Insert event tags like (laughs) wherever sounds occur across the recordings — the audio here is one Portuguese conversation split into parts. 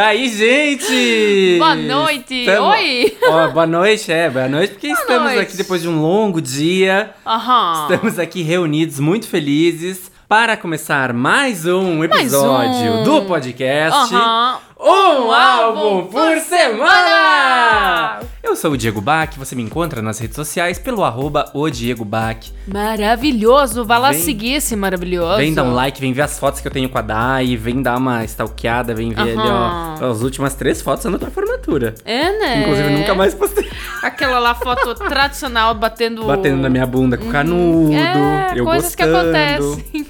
E aí, gente? Boa noite! Estamos- Oi! Ó, boa noite, é, boa noite, porque estamos noite. aqui depois de um longo dia. Aham. Estamos aqui reunidos, muito felizes, para começar mais um Mais episódio um. do podcast. Aham. Um álbum por semana! Eu sou o Diego Bach, você me encontra nas redes sociais pelo arroba o Diego Bach. Maravilhoso! Vai lá Vem- seguir esse maravilhoso. Vem dar um like, vem ver as fotos que eu tenho com a Dai, vem dar uma stalkeada, vem ver ali, Aham. ó, as últimas três fotos são da tua formatura. É, né? Inclusive, nunca mais postei. Aquela lá foto (laughs) tradicional batendo. Batendo na minha bunda com canudo, É, eu coisas que gostando. acontecem.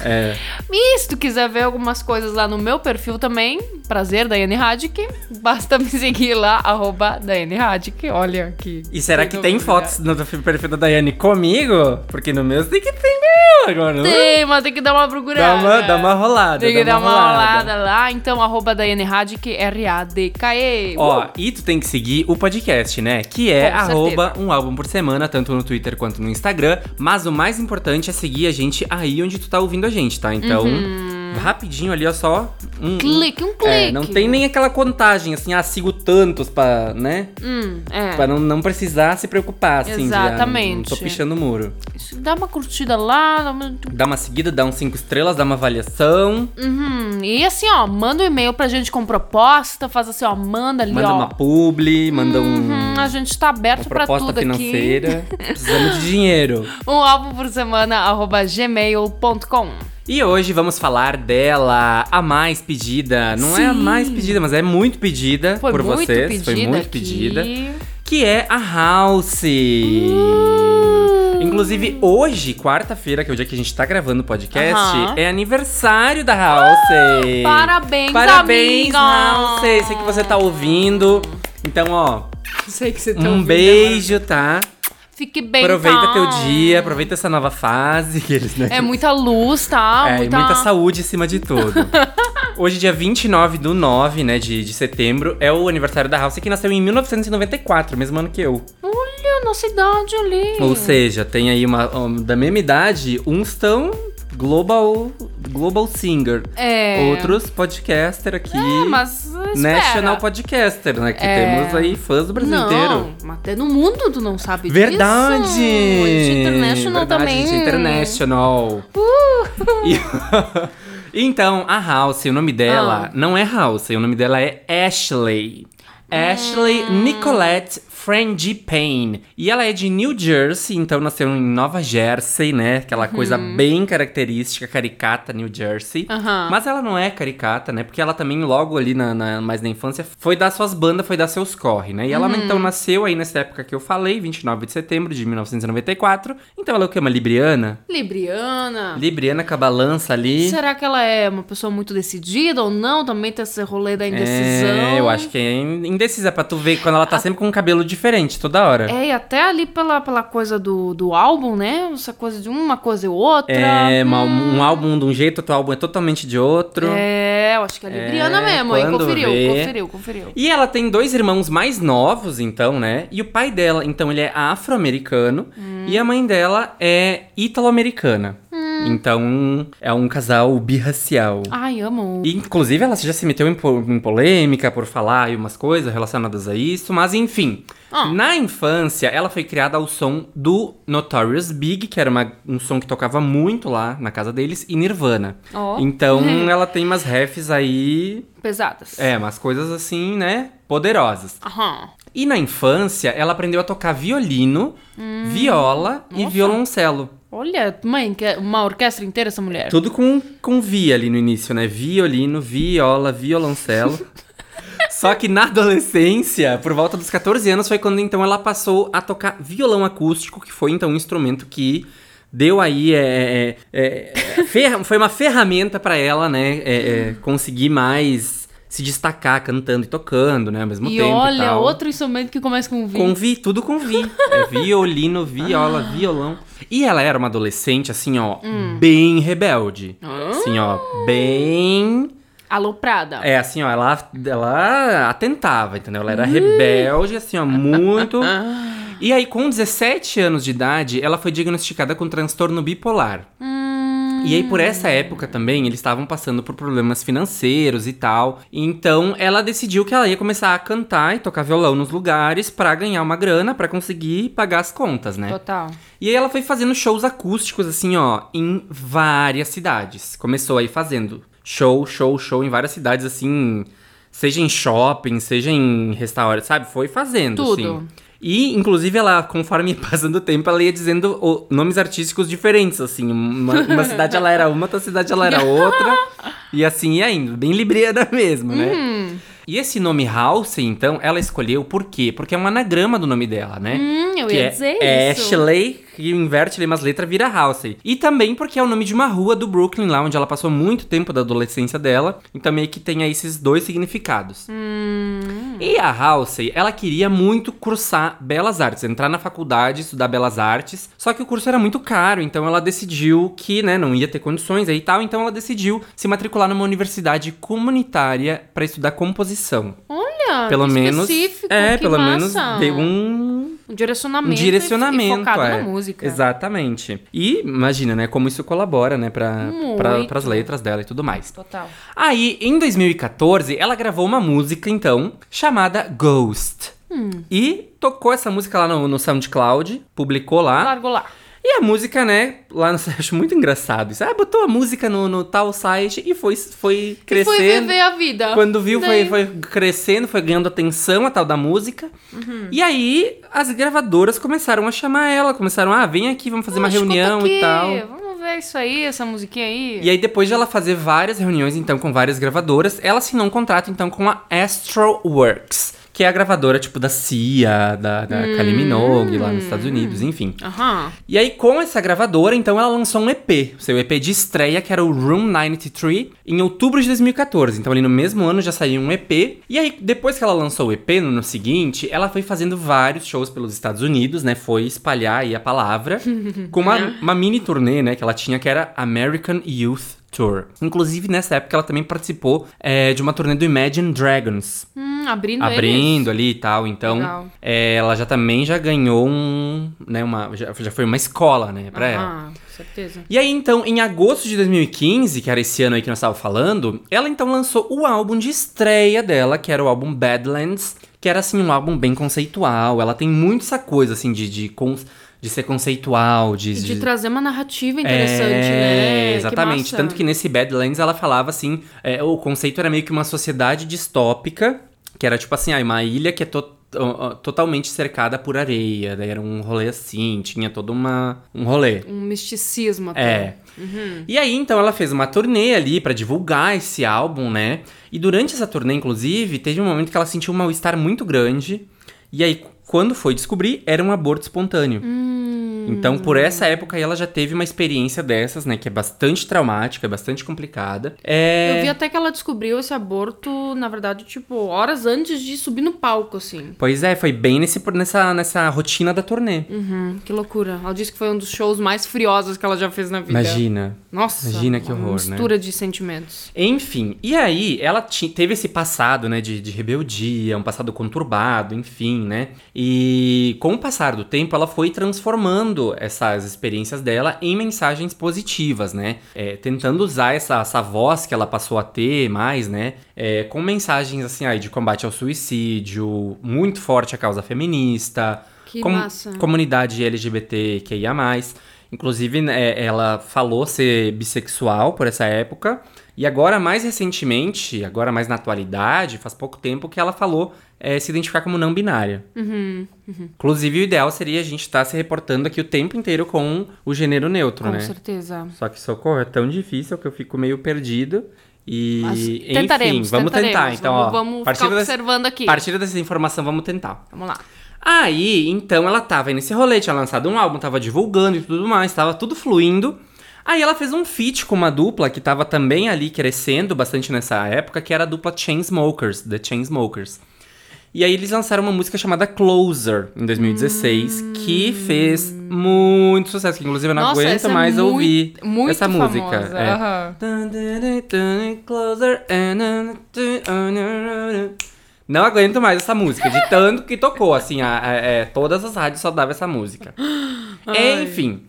É. (laughs) E se tu quiser ver algumas coisas lá no meu perfil também, prazer, Daiane Radic, basta me seguir lá, arroba Daiane Radic. Olha que. E será que tem fotos no perfil da Daiane comigo? Porque no meu tem que ter meu agora, não é? Tem, mas tem que dar uma procurada. Dá uma, dá uma rolada. Tem que dar uma olhada lá. Então, arroba Daiane Radic, R-A-D-K-E. Ó, Uh! e tu tem que seguir o podcast, né? Que é Com arroba um álbum por semana, tanto no Twitter quanto no Instagram. Mas o mais importante é seguir a gente aí onde tu tá ouvindo a gente, tá? Então, rapidinho ali, ó, só. Um, Uhum. Clique, um clique. É, não tem nem aquela contagem, assim, ah, sigo tantos pra, né? Hum, é. Pra não, não precisar se preocupar, assim. de, ah, não- Exatamente. não tô pichando o muro. Isso, Dá uma curtida lá. Dá uma... Dá uma seguida, dá uns cinco estrelas, dá uma avaliação, Uhum. E assim, ó, manda um e-mail pra gente com proposta, faz assim, ó, manda ali, manda ó. uma publi, manda um. Uhum, a gente tá aberto proposta tudo financeira. (laughs) Precisamos de dinheiro. aqui. Um álbum por semana, arroba gmail.com. E hoje vamos falar dela, a mais pedida. Não é a Sim. mais pedida, mas é muito pedida Foi por muito vocês. pedida Foi muito aqui. pedida. Que é a House. Uh. Inclusive, hoje, quarta-feira, que é o dia que a gente tá gravando o podcast, é aniversário da House. Parabéns, Parabéns, amiga. House. Sei que você tá ouvindo. Então, ó, Sei que você tá um ouvindo, beijo, tá? Fique bem, Aproveita tá? teu dia, aproveita essa nova fase. que eles, né? É muita luz, tá? É, e muita saúde acima de tudo. (laughs) Hoje, dia 29 do 9, né, de, de setembro, é o aniversário da House, que nasceu em 1994, mesmo ano que eu. Olha, nossa idade ali. Ou seja, tem aí uma, um, da mesma idade, uns tão global, global singer. É. Outros podcaster aqui, É, mas espera. national podcaster, né, que É. temos aí fãs do Brasil não, inteiro. mas até no mundo tu não sabe Verdade! disso. Gente international Verdade, também. Uh! gente international. E- (laughs) então, a House, o nome dela Ah. não é House, o nome dela é Ashley. Ashley Hum. Nicolette Frangipane. E ela é de New Jersey, então nasceu em Nova Jersey, né? Aquela coisa bem característica, caricata New Jersey. Uhum. Mas ela não é caricata, né? Porque ela também, logo ali, na, na- mais na infância, foi dar suas bandas, foi dar seus corre, né? E ela, Uhum. então, nasceu aí nessa época que eu falei, 29 de setembro de 1994. Então ela é o que? Uma libriana? Libriana. Libriana com a balança ali. Será que ela é uma pessoa muito decidida ou não? Também tem esse rolê da indecisão. É, eu acho que é indecisa pra tu ver quando ela tá sempre com um cabelo diferente toda hora. É, e até ali pela, pela coisa do, do álbum, né? Essa coisa de uma coisa e outra. É, uma- um álbum de um jeito, outro álbum é totalmente de outro. É, eu acho que é Libriana É, mesmo, hein? Conferiu, vê. conferiu, conferiu. E ela tem dois irmãos mais novos, então, né? E o pai dela, então, ele é afro-americano. E a mãe dela é italo-americana. Então, é um casal birracial. Ai, amo. E, Inclusive, ela já se meteu em, po- em polêmica por falar aí umas coisas relacionadas a isso, mas enfim. Ah. Na infância, ela foi criada ao som do Notorious Big, que era uma- um som que tocava muito lá na casa deles, e Nirvana. Ó. Então, (laughs) ela tem umas refs aí. Pesadas. É, umas coisas assim, né? Poderosas. Aham. E na infância, ela aprendeu a tocar violino, viola e Nossa. violoncelo. Olha, mãe, que é uma orquestra inteira essa mulher. Tudo com, com vi ali no início, né? Violino, viola, violoncelo. (laughs) Só que na adolescência, por volta dos 14 anos, foi quando então ela passou a tocar violão acústico, que foi então um instrumento que deu aí. É, é, é, ferra- foi uma ferramenta pra ela, né? é, é, conseguir mais se destacar cantando e tocando, né? Ao mesmo E tempo. olha, e tal. outro instrumento que começa com V. Com vi, tudo com vi. É violino, viola, violão. E ela era uma adolescente, assim, ó, bem rebelde. Assim, ó, bem. Aloprada. É, assim, ó, ela, ela atentava, entendeu? Ela era rebelde, assim, ó, muito. (laughs) E aí, com 17 anos de idade, ela foi diagnosticada com transtorno bipolar. Hum, E aí, por essa época também, eles estavam passando por problemas financeiros e tal. Então, ela decidiu que ela ia começar a cantar e tocar violão nos lugares pra ganhar uma grana, pra conseguir pagar as contas, né? Total. E aí ela foi fazendo shows acústicos, assim, ó, em várias cidades. Começou aí fazendo show, show, show em várias cidades, assim, seja em shopping, seja em restaurante, sabe? Foi fazendo, Tudo. assim. E, inclusive, ela, conforme (laughs) passando o tempo, ela ia dizendo o- nomes artísticos diferentes, assim. Uma, uma cidade ela era uma, outra cidade ela era outra. e assim ia indo, bem libriana (laughs) mesmo, né? Hum. E esse nome House, então, ela escolheu por quê? Porque é um anagrama do nome dela, né? Hum, eu que ia é dizer isso. Ashley, que inverte ali umas letras, vira House. E também porque é o nome de uma rua do Brooklyn, lá onde ela passou muito tempo da adolescência dela. Então meio que tem aí esses dois significados. Hum. E a House, ela queria muito cursar Belas Artes, entrar na faculdade, estudar Belas Artes. Só que o curso era muito caro, então ela decidiu que, né, não ia ter condições aí e tal. Então ela decidiu se matricular numa universidade comunitária para estudar composição. Olha, Pelo menos. é, pelo massa. menos deu um Um direcionamento, um direcionamento, focado é. na música. Exatamente. E imagina, né, como isso colabora, né, pra, pra, pras letras dela e tudo mais. Total. Aí, em 2014, ela gravou uma música, então, chamada Ghost. Hum. E tocou essa música lá no, no SoundCloud, publicou lá. Largou lá. E a música, né, lá no site, acho muito engraçado isso. Ah, botou a música no, no tal site e foi, foi E crescendo. foi viver a vida. Quando viu, foi, Daí- foi crescendo, foi ganhando atenção a tal da música. Uhum. E aí, as gravadoras começaram a chamar ela, começaram, ah, vem aqui, vamos fazer uma reunião aqui, e tal. Vamos ver isso aí, essa musiquinha aí. E aí, depois de ela fazer várias reuniões, então, com várias gravadoras, ela assinou um contrato, então, com a Astroworks, que é a gravadora, tipo, da Cia, da, da Kylie Minogue, lá nos Estados Unidos, enfim. Aham. E aí, com essa gravadora, então, ela lançou um EP, seu EP de estreia, que era o Room 93, em outubro de 2014. Então, ali no mesmo ano já saiu um EP. E aí, depois que ela lançou o EP, no ano seguinte, ela foi fazendo vários shows pelos Estados Unidos, né? Foi espalhar aí a palavra, (laughs) com uma, uma mini turnê, né, que ela tinha, que era American Youth Tour. Inclusive, nessa época, ela também participou é, de uma turnê do Imagine Dragons Hum, abrindo abrindo ali e tal. Então, é, ela já também já ganhou um, né, uma, já, já foi uma escola, né, pra eles. ela. Certeza. E aí, então, em agosto de 2015, que era esse ano aí que nós estávamos falando, ela então lançou o álbum de estreia dela, que era o álbum Badlands, que era assim um álbum bem conceitual. Ela tem muito essa coisa assim de de, cons- de ser conceitual, de, E de de- trazer uma narrativa interessante, é, né? Exatamente. Que. Tanto que nesse Badlands ela falava assim: é, o conceito era meio que uma sociedade distópica, que era tipo assim, ah, uma ilha que é to- totalmente cercada por areia. Daí era um rolê assim, tinha todo uma, um rolê. Um misticismo até. É. E aí, então, ela fez uma turnê ali pra divulgar esse álbum, né? E durante essa turnê, inclusive, teve um momento que ela sentiu um mal-estar muito grande. E aí, quando foi descobrir, era um aborto espontâneo. Então, por essa época, ela já teve uma experiência dessas, né? Que é bastante traumática, bastante complicada. É... Eu vi até que ela descobriu esse aborto, na verdade, tipo, horas antes de subir no palco, assim. Pois é, foi bem nesse, nessa, nessa rotina da turnê. Uhum, que loucura. Ela disse que foi um dos shows mais friosos que ela já fez na vida. Imagina. Nossa. Imagina que uma horror, né? mistura de sentimentos. Enfim, e aí ela teve esse passado, né, de, de rebeldia, um passado conturbado, enfim, né? E com o passar do tempo, ela foi transformando essas experiências dela em mensagens positivas, né? É, tentando usar essa, essa voz que ela passou a ter mais, né? É, com mensagens assim, ai, de combate ao suicídio, muito forte a causa feminista, Que com- massa. comunidade LGBTQIA+. Inclusive, né, ela falou ser bissexual por essa época. E agora, mais recentemente, agora mais na atualidade, faz pouco tempo que ela falou é, se identificar como não binária. Uhum, Inclusive, o ideal seria a gente estar se reportando aqui o tempo inteiro com o gênero neutro, com né? certeza. Só que socorro, é tão difícil que eu fico meio perdido. E, Mas enfim, tentaremos, vamos tentar. tentaremos. Então, vamos, ó, vamos partir ficar dessa- observando aqui. a partir dessa informação, vamos tentar. Vamos lá. Aí, então, ela tava nesse rolê, tinha lançado um álbum, tava divulgando e tudo mais, tava tudo fluindo. Aí ela fez um feat com uma dupla que tava também ali crescendo bastante nessa época, que era a dupla Chainsmokers, The Chainsmokers. E aí eles lançaram uma música chamada Closer, em 2016, que fez muito sucesso, que inclusive eu não Nossa, aguento é mais muito- ouvir muito essa famosa, música. é. aham. Closer Não aguento mais essa música, de tanto que tocou, assim, a- a- é, todas as rádios só davam essa música. (gasps) Ai. Enfim.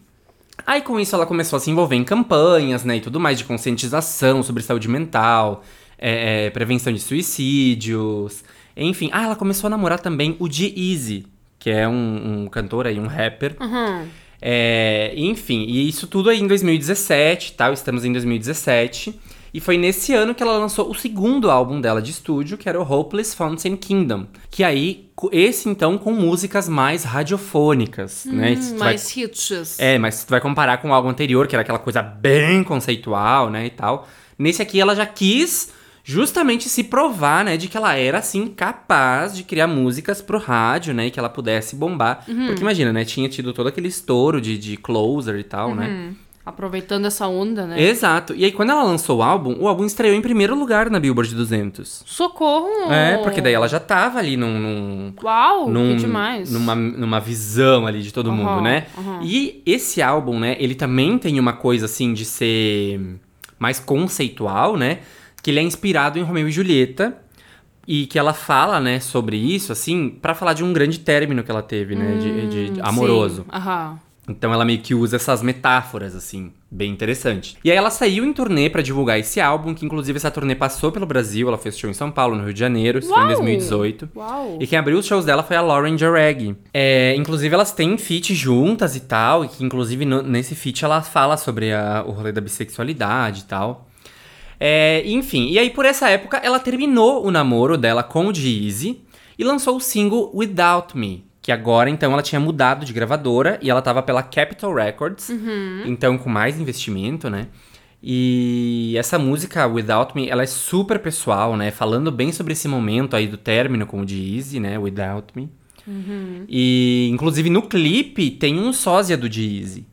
Aí com isso ela começou a se envolver em campanhas, né, e tudo mais de conscientização sobre saúde mental, é, é, prevenção de suicídios, enfim. Ah, ela começou a namorar também o G-Eazy, que é um, um cantor aí, um rapper. Uhum. É, enfim, e isso tudo aí em 2017, tal, estamos em 2017. E foi nesse ano que ela lançou o segundo álbum dela de estúdio, que era o Hopeless Fountain Kingdom. Que aí, esse então com músicas mais radiofônicas, né? Se tu vai- Mais hits. é, mas se tu vai comparar com o álbum anterior, que era aquela coisa bem conceitual, né, e tal. Nesse aqui ela já quis justamente se provar, né, de que ela era, assim, capaz de criar músicas pro rádio, né, e que ela pudesse bombar. Porque imagina, né, tinha tido todo aquele estouro de, de closer e tal, né. Hum, Aproveitando essa onda, né? Exato. E aí, quando ela lançou o álbum, o álbum estreou em primeiro lugar na Billboard 200. Socorro! É, porque daí ela já tava ali num- num, Uau, num- que demais. Numa, numa visão ali de todo Aham, mundo, né? aham. E esse álbum, né, ele também tem uma coisa assim de ser mais conceitual, né? Que ele é inspirado em Romeu e Julieta. E que ela fala, né, sobre isso, assim, pra falar de um grande término que ela teve, né, de, de- de Hum, amoroso. sim, Aham. Então ela meio que usa essas metáforas, assim, bem interessante. E aí ela saiu em turnê pra divulgar esse álbum, que inclusive essa turnê passou pelo Brasil, ela fez show em São Paulo, no Rio de Janeiro, isso foi em Uau! 2018. Uau. E quem abriu os shows dela foi a Lauren Jareg. É, inclusive, elas têm feat juntas e tal. E que, inclusive, no- nesse feat ela fala sobre a- o rolê da bissexualidade e tal. É, enfim, e aí por essa época ela terminou o namoro dela com o Jeezy e lançou o single Without Me. Que agora, então, ela tinha mudado de gravadora e ela tava pela Capitol Records. Então, com mais investimento, né? E essa música, Without Me, ela é super pessoal, né? Falando bem sobre esse momento aí do término com o Jeezy, né? Without Me. E, inclusive, no clipe tem um sósia do Jeezy.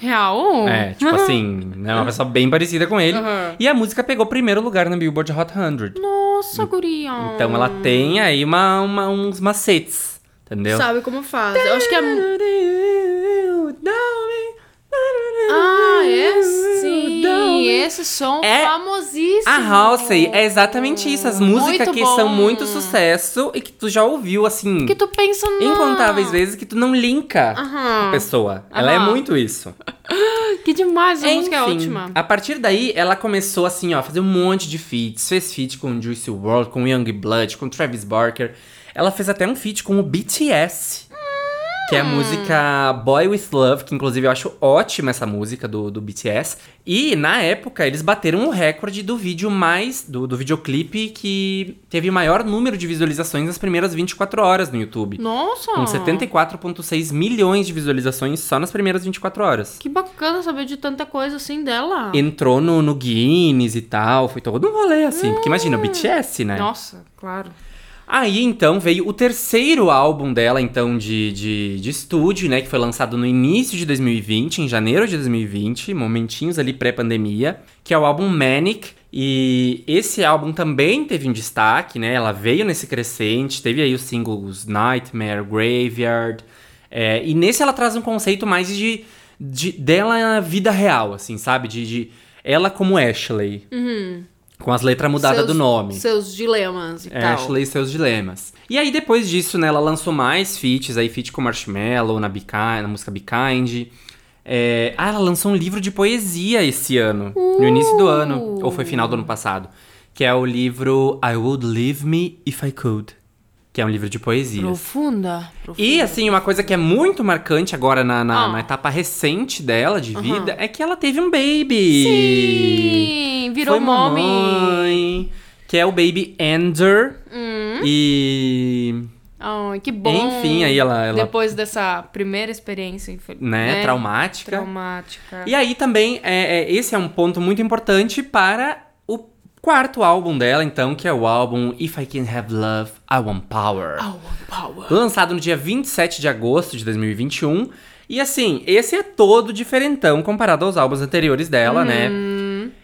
Real? É, tipo (laughs) assim, né? Uma pessoa bem parecida com ele. Uhum. E a música pegou primeiro lugar na Billboard Hot 100. Nossa, guria. Então ela tem aí uma, uma- uns macetes, entendeu? Sabe como faz. Eu acho que é... Ah, é? Sim. Esse som É- famosíssimo. A Halsey é exatamente isso. As músicas Muito que são muito sucesso e que tu já ouviu, assim, Que tu pensa no... incontáveis vezes que tu não linka Aham. a pessoa. Ela é muito isso. Que demais, essa música é Enfim, ótima. A partir daí, ela começou assim, ó, a fazer um monte de feats. Fez feat com Juicy WRLD, com Young Blood, com Travis Barker. Ela fez até um feat com o BTS. Que é a música Boy With Love, que inclusive eu acho ótima essa música do, do BTS. E na época eles bateram o recorde do vídeo mais. do, do videoclipe que teve o maior número de visualizações nas primeiras 24 horas no YouTube. Nossa. Com 74,6 milhões de visualizações só nas primeiras 24 horas. Que bacana saber de tanta coisa assim dela. Entrou no, no Guinness e tal, foi todo um rolê assim. Porque imagina, o BTS, né? Nossa, claro. Aí então veio o terceiro álbum dela, então, de, de, de estúdio, né? Que foi lançado no início de 2020, em janeiro de 2020, momentinhos ali pré-pandemia, que é o álbum Manic. E esse álbum também teve um destaque, né? Ela veio nesse crescente, teve aí os singles Nightmare, Graveyard. é, e nesse ela traz um conceito mais de, de dela vida real, assim, sabe? De, de ela como Ashley. Com as letras mudadas do nome. Seus dilemas e É, tal. Ashley e seus dilemas. E aí, depois disso, né, ela lançou mais feats, aí feat com Marshmello, na, Be na música Be Kind. É, Ah, ela lançou um livro de poesia esse ano, no início do ano, ou foi final do ano passado, que é o livro I Would Leave Me If I Could, que é um livro de poesias. Profunda. profunda. E, assim, uma coisa que é muito marcante agora na, na, Ah. na etapa recente dela, de vida, é que ela teve um baby. Sim, virou Foi mamãe, que é o baby Ender. Hum. E. Ai, que bom. Enfim, aí ela- ela- Depois dessa primeira experiência, infel- Né, traumática. Traumática. E aí também, é, é, esse é um ponto muito importante para o quarto álbum dela, então, que é o álbum If I Can Have Love, I Want Power. Power, power. Lançado no dia 27 de agosto de 2021. E assim, esse é todo diferentão comparado aos álbuns anteriores dela, né?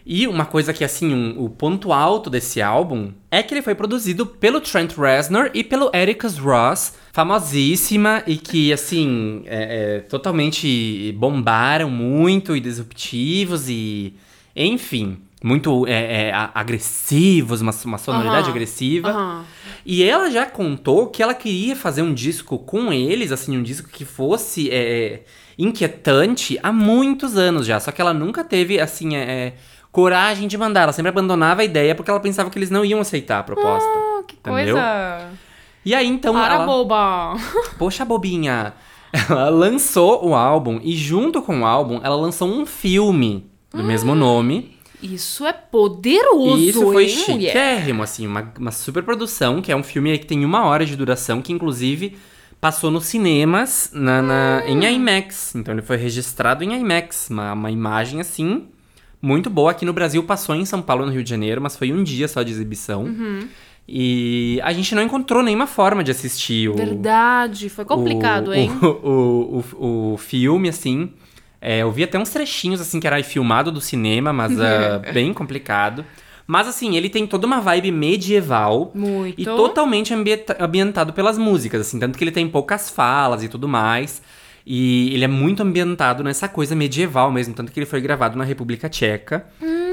E uma coisa que, assim, um- o ponto alto desse álbum é que ele foi produzido pelo Trent Reznor e pelo Ericus Ross, famosíssima e que, assim, é, é, totalmente bombaram muito e disruptivos e, enfim, muito é, é, agressivos, uma, uma sonoridade Aham. agressiva. Aham. E ela já contou que ela queria fazer um disco com eles, assim, um disco que fosse é, inquietante há muitos anos já. Só que ela nunca teve, assim, é, coragem de mandar. Ela sempre abandonava a ideia porque ela pensava que eles não iam aceitar a proposta. Ah, que entendeu? coisa. E aí, então. Para, ela... boba. (laughs) Poxa, bobinha. Ela lançou o álbum e, junto com o álbum, ela lançou um filme do mesmo nome. Isso é poderoso, isso foi hein, chiquérrimo, assim, uma, uma super produção, que é um filme aí que tem uma hora de duração, que inclusive passou nos cinemas na, na- em IMAX. Então ele foi registrado em IMAX, uma, uma imagem assim, muito boa. Aqui no Brasil passou em São Paulo, no Rio de Janeiro, mas foi um dia só de exibição. Uhum. E a gente não encontrou nenhuma forma de assistir o, Verdade, foi complicado, o, hein? O, o, o, o filme, assim. É, eu vi até uns trechinhos, assim, que era filmado do cinema, mas ah, (laughs) bem complicado. Mas, assim, ele tem toda uma vibe medieval. Muito. E totalmente ambienta- ambientado pelas músicas, assim. Tanto que ele tem poucas falas e tudo mais. E ele é muito ambientado nessa coisa medieval mesmo. Tanto que ele foi gravado na República Tcheca.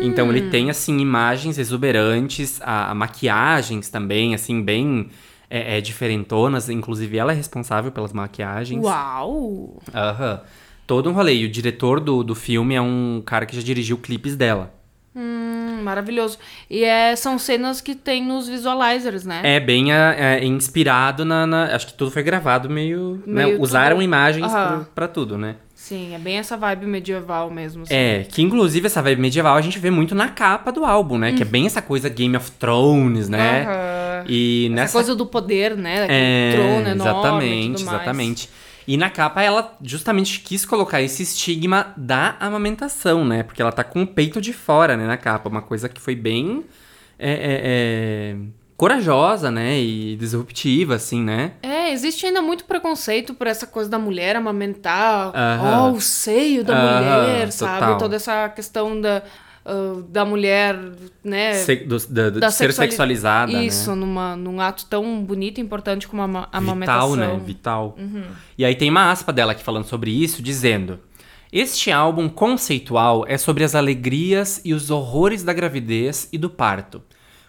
Então ele tem, assim, imagens exuberantes, a, a maquiagens também, assim, bem é, é, diferentonas. Inclusive, ela é responsável pelas maquiagens. Uau! Aham. Todo um rolê. E o diretor do, do filme é um cara que já dirigiu clipes dela. Hum, maravilhoso. E é, são cenas que tem nos visualizers, né? É bem é, é, inspirado na, na- Acho que tudo foi gravado meio. né? Meio Usaram tudo- imagens Aham. pra, pra tudo, né? Sim, é bem essa vibe medieval mesmo. assim. É, que inclusive essa vibe medieval a gente vê muito na capa do álbum, né? Que é bem essa coisa Game of Thrones, né? Aham. E Essa nessa coisa do poder, né? É, trono enorme exatamente, tudo mais. E na capa ela justamente quis colocar esse estigma da amamentação, né? Porque ela tá com o peito de fora, né, na capa. Uma coisa que foi bem é, é, é, corajosa, né? E disruptiva, assim, né? É, existe ainda muito preconceito por essa coisa da mulher amamentar, Aham. ó, o seio da Aham, mulher, sabe? total. Toda essa questão da, ah, da mulher, né? Se- do- da- do- da ser sexuali- sexualizada, Isso, né? numa, num ato tão bonito e importante como a ama- a amamentação. Vital, né? Vital. Uhum. E aí tem uma aspa dela aqui falando sobre isso, dizendo: Este álbum conceitual é sobre as alegrias e os horrores da gravidez e do parto.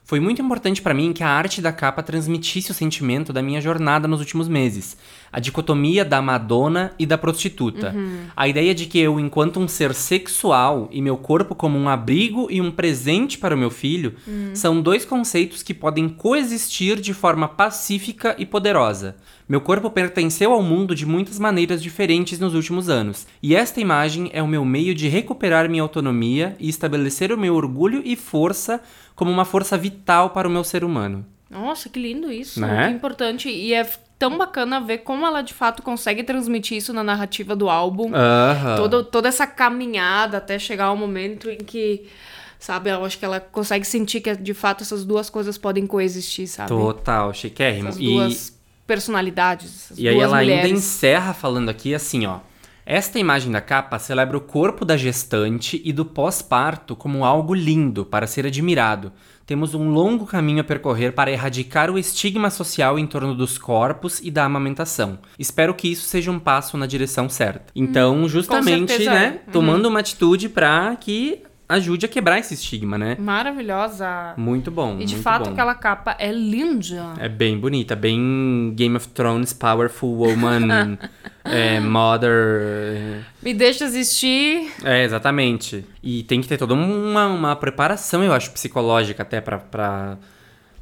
Foi muito importante pra mim que a arte da capa transmitisse o sentimento da minha jornada nos últimos meses. A dicotomia da Madonna e da prostituta. A ideia de que eu, enquanto um ser sexual e meu corpo como um abrigo e um presente para o meu filho, são dois conceitos que podem coexistir de forma pacífica e poderosa. Meu corpo pertenceu ao mundo de muitas maneiras diferentes nos últimos anos, e esta imagem é o meu meio de recuperar minha autonomia e estabelecer o meu orgulho e força como uma força vital para o meu ser humano. Nossa, que lindo isso. Né? Que importante. E é tão bacana ver como ela de fato consegue transmitir isso na narrativa do álbum. Aham. Todo, toda essa caminhada até chegar ao momento em que, sabe, eu acho que ela consegue sentir que de fato essas duas coisas podem coexistir, sabe? Total, chiquérrimo. Essas E- duas personalidades. E aí ela mulheres. ainda encerra falando aqui assim, ó. Esta imagem da capa celebra o corpo da gestante e do pós-parto como algo lindo para ser admirado. Temos um longo caminho a percorrer para erradicar o estigma social em torno dos corpos e da amamentação. Espero que isso seja um passo na direção certa. Então, justamente, certeza né, é. Uhum. tomando uma atitude pra que ajude a quebrar esse estigma, né? Maravilhosa. Muito bom. E de fato bom. aquela capa é linda. É bem bonita, bem Game of Thrones, Powerful Woman, (laughs) é, Mother. Me deixa assistir. É, exatamente. E tem que ter toda uma, uma preparação, eu acho, psicológica até pra, pra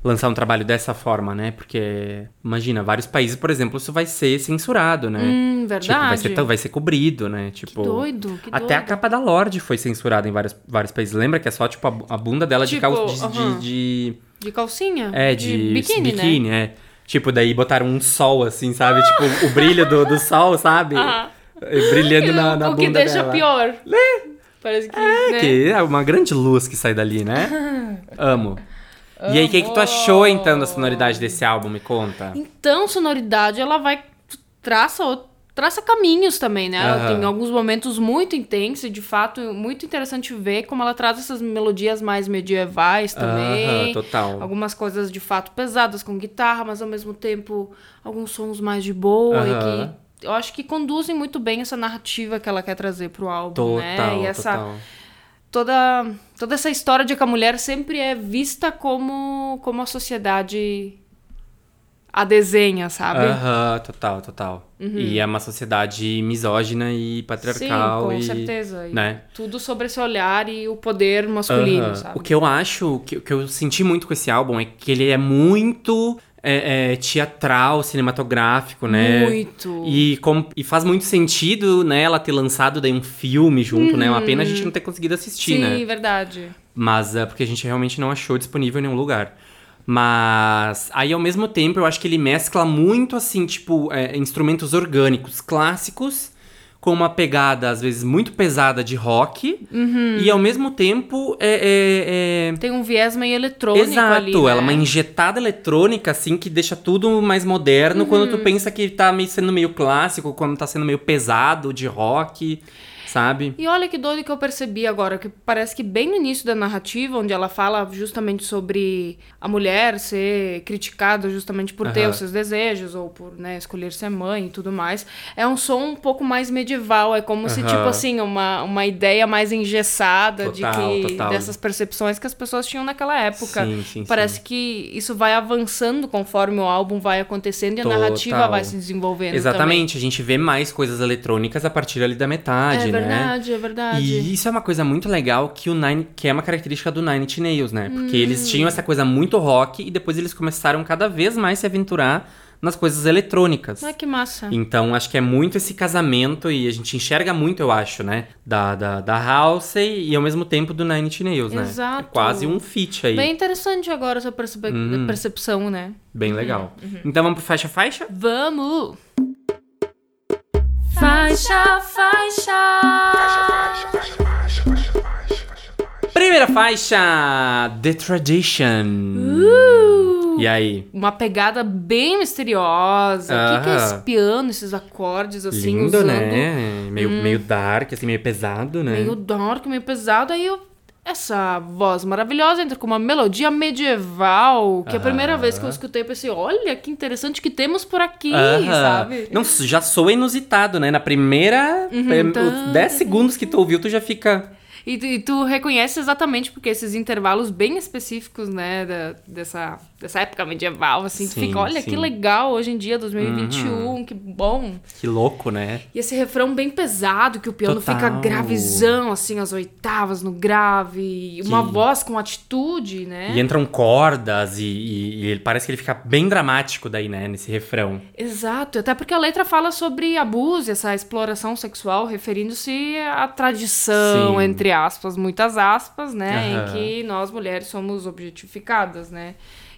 lançar um trabalho dessa forma, né? Porque, imagina, vários países, por exemplo, isso vai ser censurado, né? Hum, verdade. Tipo, vai ser, vai ser cobrido, né? Tipo, Que doido, que Até a doido. capa da Lorde foi censurada em vários, vários países. Lembra que é só, tipo, a a bunda dela de, Tipo, cal... de, de- de De calcinha? é, de, biquíni, né? é. Tipo, daí botaram um sol, assim, sabe? Tipo, o brilho do, do sol, sabe? Eh, Brilhando na, na o bunda que deixa dela. pior. Parece que. É, né? que é uma grande luz que sai dali, né? (laughs) Amo. E aí, o que, que tu achou, então, da sonoridade desse álbum? Me conta. Então, sonoridade, ela vai. traça, traça caminhos também, né? Ela Aham. tem alguns momentos muito intensos e, de fato, muito interessante ver como ela traz essas melodias mais medievais também. Aham, total. Algumas coisas de fato pesadas com guitarra, mas ao mesmo tempo alguns sons mais de boa Aham. e que eu acho que conduzem muito bem essa narrativa que ela quer trazer pro álbum, Total, né? E essa total. Toda toda essa história de que a mulher sempre é vista como como a sociedade a desenha, sabe? Aham, total, total. E é uma sociedade misógina e patriarcal. Sim, com e, certeza. E Né? Tudo sobre esse olhar e o poder masculino, sabe? O que eu acho, o que, o que eu senti muito com esse álbum é que ele é muito é, é, teatral, cinematográfico, né? Muito. E, com- e faz muito sentido, né, ela ter lançado daí um filme junto, né? Uma pena a gente não ter conseguido assistir, Sim, né? verdade. Mas é porque a gente realmente não achou disponível em nenhum lugar. Mas aí ao mesmo tempo eu acho que ele mescla muito assim, tipo, é, instrumentos orgânicos clássicos com uma pegada às vezes muito pesada de rock Uhum. e ao mesmo tempo é, é- é- Tem um viés meio eletrônico Exato, ali, ela é né? uma injetada eletrônica, assim, que deixa tudo mais moderno quando Uhum. tu pensa que tá meio sendo meio clássico, quando tá sendo meio pesado de rock, sabe? E olha que doido que eu percebi agora, que parece que bem no início da narrativa, onde ela fala justamente sobre a mulher ser criticada justamente por ter os seus desejos, ou por né, escolher ser mãe e tudo mais, é um som um pouco mais medieval, é como se, tipo assim, uma, uma ideia mais engessada de Total, que total. dessas percepções que as pessoas tinham naquela época. Sim, sim, Parece sim. que isso vai avançando conforme o álbum vai acontecendo e a narrativa vai se desenvolvendo Exatamente, a gente vê mais coisas eletrônicas a partir ali da metade, também. É né? Verdade, é verdade. E isso é uma coisa muito legal que o Nine, que é uma característica do Nine Inch Nails, né? Porque Hum. eles tinham essa coisa muito rock e depois eles começaram cada vez mais se aventurar nas coisas eletrônicas. Ah, que massa. Então, acho que é muito esse casamento, e a gente enxerga muito, eu acho, né? Da, da, da House e ao mesmo tempo do Nine Inch Nails, né? Exato. É quase um feat aí. Bem Bem, interessante agora essa percebe- percepção, né? legal. Então vamos pro faixa faixa? Vamos! Faixa, faixa! Primeira faixa, The Tradition. Uh! E aí? Uma pegada bem misteriosa. O que, que é esse piano, esses acordes assim, Lindo, usando né? Meio, meio dark, assim, meio pesado, né? meio dark, meio pesado. Aí eu- essa voz maravilhosa entra com uma melodia medieval, que é a primeira vez que eu escutei, eu pensei, olha que interessante que temos por aqui, sabe? Não, já soa inusitado, né? Na primeira, eh, tá. os 10 segundos que tu ouviu, tu já fica... E tu, e tu reconhece exatamente porque esses intervalos bem específicos, né, da- dessa, dessa época medieval, assim, tu Sim, fica, olha sim. que legal hoje em dia, 2021, que bom. Que louco, né? E esse refrão bem pesado, que o piano Total. fica gravizão, assim, as oitavas no grave, e uma Que- voz com atitude, né? E entram cordas e, e- e parece que ele fica bem dramático daí, né? Nesse refrão. Exato, até porque a letra fala sobre abuso, essa exploração sexual, referindo-se à tradição, Sim. entre aspas, muitas aspas, né, Aham. em que nós mulheres somos objetificadas, né?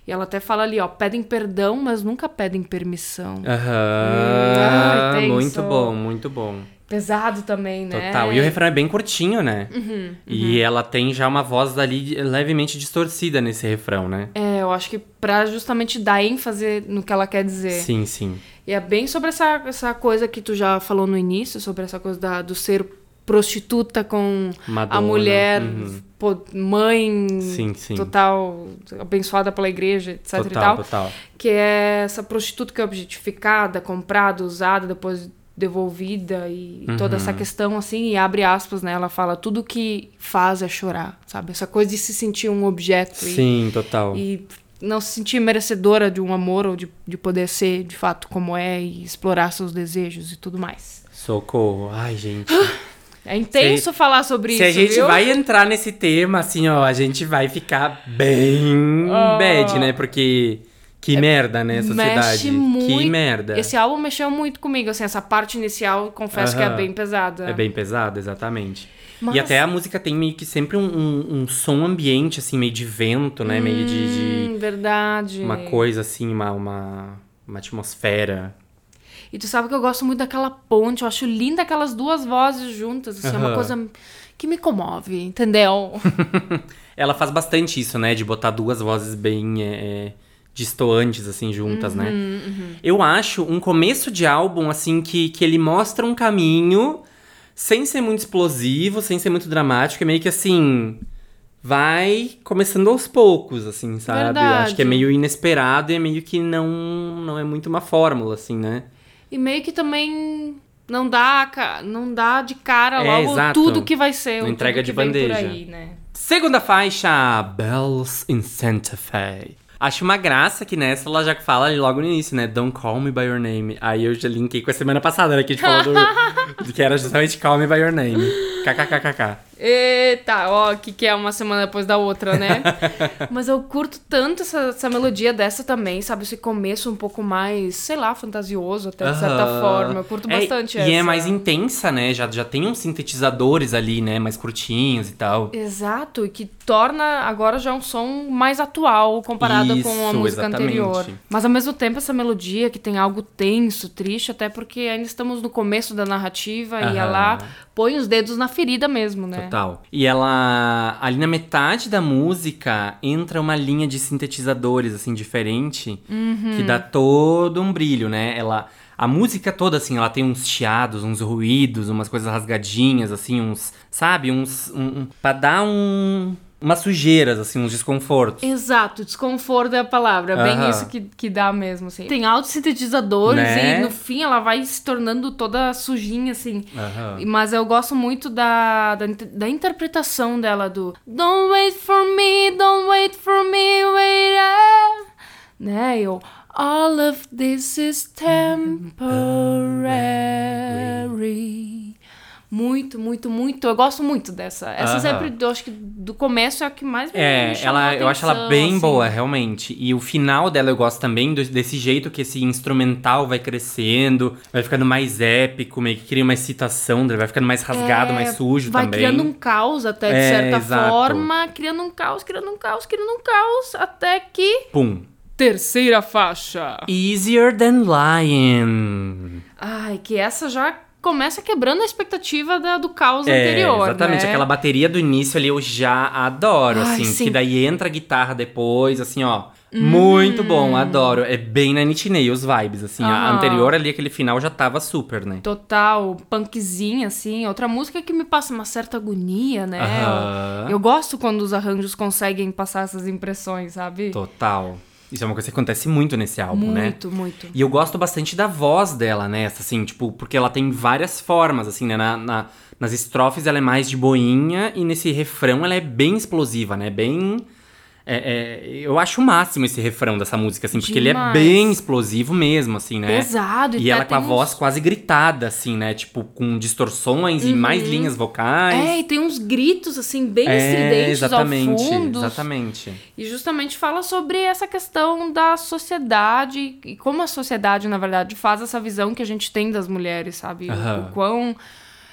E ela até fala ali, ó, pedem perdão, mas nunca pedem permissão. Aham. ai, tenso. muito bom, muito bom. Pesado também, né? Total. E o refrão é bem curtinho, né? Uhum, E ela tem já uma voz ali levemente distorcida nesse refrão, né? É, eu acho que pra justamente dar ênfase no que ela quer dizer. Sim, sim. E é bem sobre essa, essa coisa que tu já falou no início, sobre essa coisa da, do ser prostituta com Madonna, a mulher, uhum. pô, mãe Sim, sim. total, abençoada pela igreja, etc e Total, tal. total. Que é essa prostituta que é objetificada, comprada, usada, depois devolvida e Uhum. toda essa questão assim, e abre aspas, né? Ela fala, tudo que faz é chorar, sabe? Essa coisa de se sentir um objeto e- Sim, total. e não se sentir merecedora de um amor ou de, de poder ser de fato como é e explorar seus desejos e tudo mais. Socorro. Ai, gente. (laughs) É intenso falar sobre Se a isso. gente viu? vai entrar nesse tema, assim, ó, a gente vai ficar bem Ah. bad, né? Porque que merda, né, sociedade? Mexe muito. Que merda. Esse álbum mexeu muito comigo, assim, essa parte inicial, confesso que é bem pesada. É bem pesado, exatamente. Mas- E até a música tem meio que sempre um, um, um som ambiente, assim, meio de vento, né? Meio de, de Hum, verdade. uma coisa, assim, uma, uma, uma atmosfera. E tu sabe que eu gosto muito daquela ponte, eu acho linda aquelas duas vozes juntas, assim, é uma coisa que me comove, entendeu? (laughs) Ela faz bastante isso, né? De botar duas vozes bem é, é, distoantes, assim, juntas, né? Uhum, Eu acho um começo de álbum, assim, que, que ele mostra um caminho sem ser muito explosivo, sem ser muito dramático, é meio que assim. Vai começando aos poucos, assim, sabe? Verdade. Acho que é meio inesperado e é meio que não, não é muito uma fórmula, assim, né? E meio que também não dá, não dá de cara É, logo exato. tudo que vai ser, Não entrega de bandeja. aí, né? Segunda faixa, Bells in Santa Fe. Acho uma graça que nessa ela já fala logo no início, né? Don't call me by your name. Aí eu já linkei com a semana passada, né? Que a gente falou do, (laughs) do que era justamente call me by your name. KKKKK. Eita, ó, que que é uma semana depois da outra, né? (laughs) Mas eu curto tanto essa, essa melodia dessa também, sabe? Esse começo um pouco mais, sei lá, fantasioso até, de certa Aham. forma. Eu curto É, bastante e essa. é mais intensa, né? Já, já tem uns sintetizadores ali, né? Mais curtinhos e tal. Exato, e que torna agora já um som mais atual comparado com a Isso, música exatamente. anterior. Mas ao mesmo tempo essa melodia que tem algo tenso, triste, até porque ainda estamos no começo da narrativa e Aham. ela põe os dedos na ferida mesmo, né? Total. E ela, ali na metade da música, entra uma linha de sintetizadores, assim, diferente, Uhum. que dá todo um brilho, né? Ela. A música toda, assim, ela tem uns chiados, uns ruídos, umas coisas rasgadinhas, assim, uns. Sabe? Uns. Um, um, pra dar um. Umas sujeiras, assim, uns desconfortos. Exato, desconforto é a palavra, é bem Aham. isso que, que dá mesmo, assim. Tem altos sintetizadores Né? e no fim ela vai se tornando toda sujinha, assim. Aham. Mas eu gosto muito da, da, da interpretação dela do Don't wait for me, don't wait for me, wait up. Né? Eu All of this is temporary. Muito, muito, muito. Eu gosto muito dessa. Essa sempre, eu acho que do começo é a que mais me É, chamou ela, a eu acho ela atenção, bem assim. boa, realmente. E o final dela eu gosto também do- desse jeito que esse instrumental vai crescendo, vai ficando mais épico, meio que cria uma excitação, vai ficando mais rasgado, É, mais sujo vai também. criando um caos até, de É, certa exato. forma. Criando um caos, criando um caos, criando um caos. Até que... Pum. Terceira faixa. Easier than lying. Ai, que essa já começa quebrando a expectativa da- do caos É, anterior, exatamente. né? Aquela bateria do início ali eu já adoro, Ai, assim. sim. Que daí entra a guitarra depois, assim, ó. Uhum. Muito bom, adoro. É bem na Nine Nails vibes, assim. A anterior ali, aquele final já tava super, né? Total, punkzinha, assim. Outra música que me passa uma certa agonia, né? Eu, eu gosto quando os arranjos conseguem passar essas impressões, sabe? Total. Isso é uma coisa que acontece muito nesse álbum, né? muito, muito. E eu gosto bastante da voz dela, né? Essa, Assim, tipo, porque ela tem várias formas, assim, né? Na, na- nas estrofes ela é mais de boinha e nesse refrão ela é bem explosiva, né? Bem. É- é, eu acho o máximo esse refrão dessa música, assim, porque ele é Demais. bem explosivo mesmo, assim, né? Pesado. E até ela com a tem voz uns- quase gritada, assim, né? Tipo, com distorções e mais linhas vocais. É, e tem uns gritos, assim, bem É, estridentes exatamente, ao fundo. exatamente. E justamente fala sobre essa questão da sociedade e como a sociedade, na verdade, faz essa visão que a gente tem das mulheres, sabe? O- Aham. O quão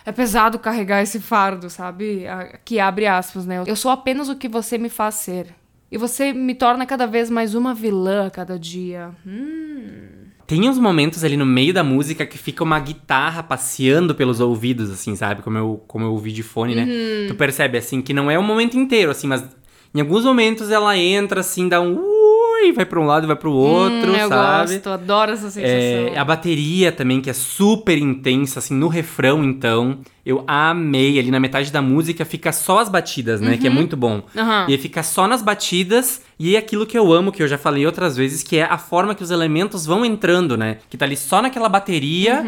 é pesado carregar esse fardo, sabe? Que abre aspas, né? Eu sou apenas o que você me faz ser. E você me torna cada vez mais uma vilã a cada dia. Hum. Tem uns momentos ali no meio da música que fica uma guitarra passeando pelos ouvidos, assim, sabe? Como eu, como eu ouvi de fone, né? Uhum. Tu percebe, assim, que não é o momento inteiro, assim, mas em alguns momentos ela entra, assim, dá um ui, vai pra um lado e vai pro outro, Hum, eu sabe? gosto, adoro essa sensação. É, a bateria também, que é super intensa, assim, no refrão, então. Eu amei. Ali na metade da música fica só as batidas, né? Que é muito bom. Aham. E aí fica só nas batidas. E é aquilo que eu amo, que eu já falei outras vezes, que é a forma que os elementos vão entrando, né? Que tá ali só naquela bateria.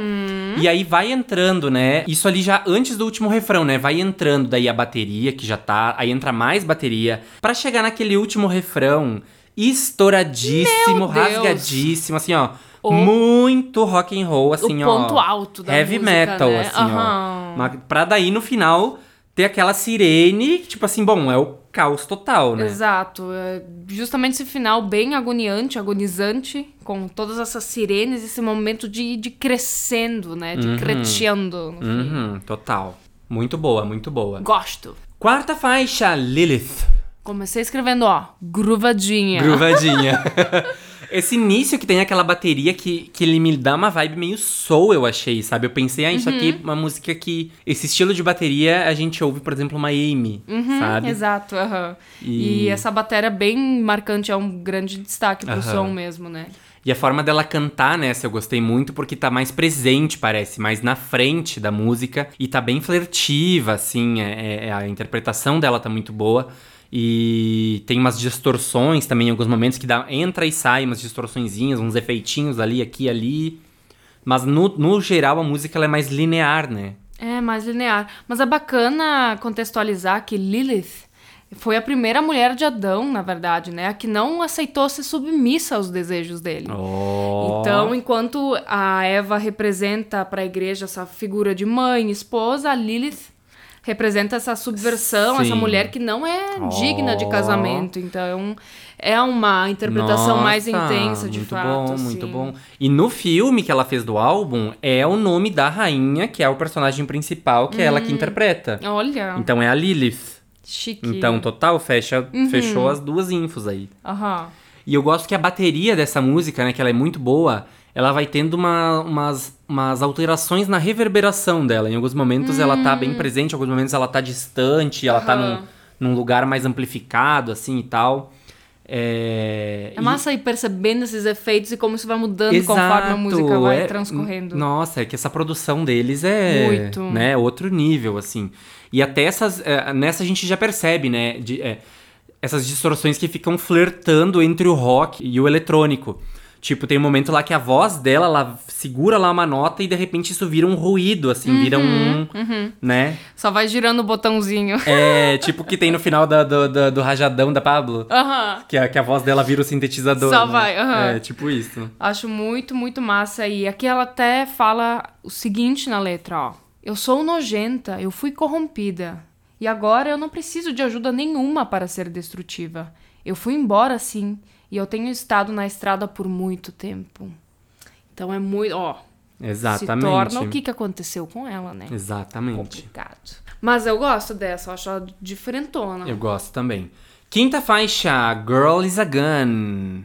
E aí vai entrando, né? Isso ali já antes do último refrão, né? Vai entrando daí a bateria, que já tá. Aí entra mais bateria. Pra chegar naquele último refrão. Estouradíssimo, rasgadíssimo, assim, ó. O- muito rock and roll, assim, o ó. ponto alto da Heavy música, metal, né? assim, Aham. ó. Pra daí, no final, ter aquela sirene, tipo assim, bom, é o caos total, né? Exato. É justamente esse final bem agoniante, agonizante, com todas essas sirenes, esse momento de, de crescendo, né? De crescendo. no fim. Uhum, total. Muito boa, muito boa. Gosto. Quarta faixa, Lilith. Comecei escrevendo, ó, gruvadinha. Gruvadinha. (laughs) Esse início que tem aquela bateria que, que ele me dá uma vibe meio soul, eu achei, sabe? Eu pensei, ah, isso aqui Uhum. é uma música que... Esse estilo de bateria, a gente ouve, por exemplo, uma Amy, Uhum, sabe? Exato, aham. E- E... essa bateria bem marcante é um grande destaque pro Aham. som mesmo, né? E a forma dela cantar nessa eu gostei muito porque tá mais presente, parece, mais na frente da música. E tá bem flertiva, assim, é, é- a interpretação dela tá muito boa. E tem umas distorções também em alguns momentos que dá, entra e sai, umas distorçõezinhas, uns efeitinhos ali, aqui e ali. Mas no, no geral a música ela é mais linear, né? É, mais linear. Mas é bacana contextualizar que Lilith Foi a primeira mulher de Adão, na verdade, né? A que não aceitou ser submissa aos desejos dele. Oh. Então, enquanto a Eva representa para a igreja essa figura de mãe, esposa, a Lilith representa essa subversão, essa Sim. mulher que não é digna de Oh. casamento. Então, é uma interpretação mais Nossa, intensa, de muito fato. bom, assim. muito bom. E no filme que ela fez do álbum, é o nome da rainha, que é o personagem principal, que é ela que Hum. interpreta. Olha, Então é a Lilith. chique. Então, total, fecha, Uhum. fechou as duas infos aí. Aham. E eu gosto que a bateria dessa música, né, que ela é muito boa, ela vai tendo uma- umas, umas alterações na reverberação dela. Em alguns momentos ela tá bem presente, em alguns momentos ela tá distante, ela tá Hum. Aham. num, num lugar mais amplificado, assim, e tal. É, É e- massa ir percebendo esses efeitos e como isso vai mudando conforme a música vai é- transcorrendo. Nossa, é que essa produção deles é Muito. né, outro nível, assim. E até essas. é, nessa a gente já percebe, né? de- é, essas distorções que ficam flertando entre o rock e o eletrônico. Tipo, tem um momento lá que a voz dela, ela segura lá uma nota e de repente isso vira um ruído, assim, vira um. Uhum. Né? Só vai girando o botãozinho. É tipo o que tem no final da- do, do, do Rajadão da Pablo. Aham. Que a, que a voz dela vira o sintetizador. Só né? vai, aham. É, tipo isso. Acho muito, muito massa. E aqui ela até fala o seguinte na letra, ó. Eu sou nojenta, eu fui corrompida. E agora eu não preciso de ajuda nenhuma para ser destrutiva. Eu fui embora, sim, e eu tenho estado na estrada por muito tempo. Então é muito, ó, Exatamente. se torna o que, que aconteceu com ela, né? Exatamente. Complicado. Mas eu gosto dessa, eu acho ela diferentona. Eu gosto também. Quinta faixa, Girl is a Gun.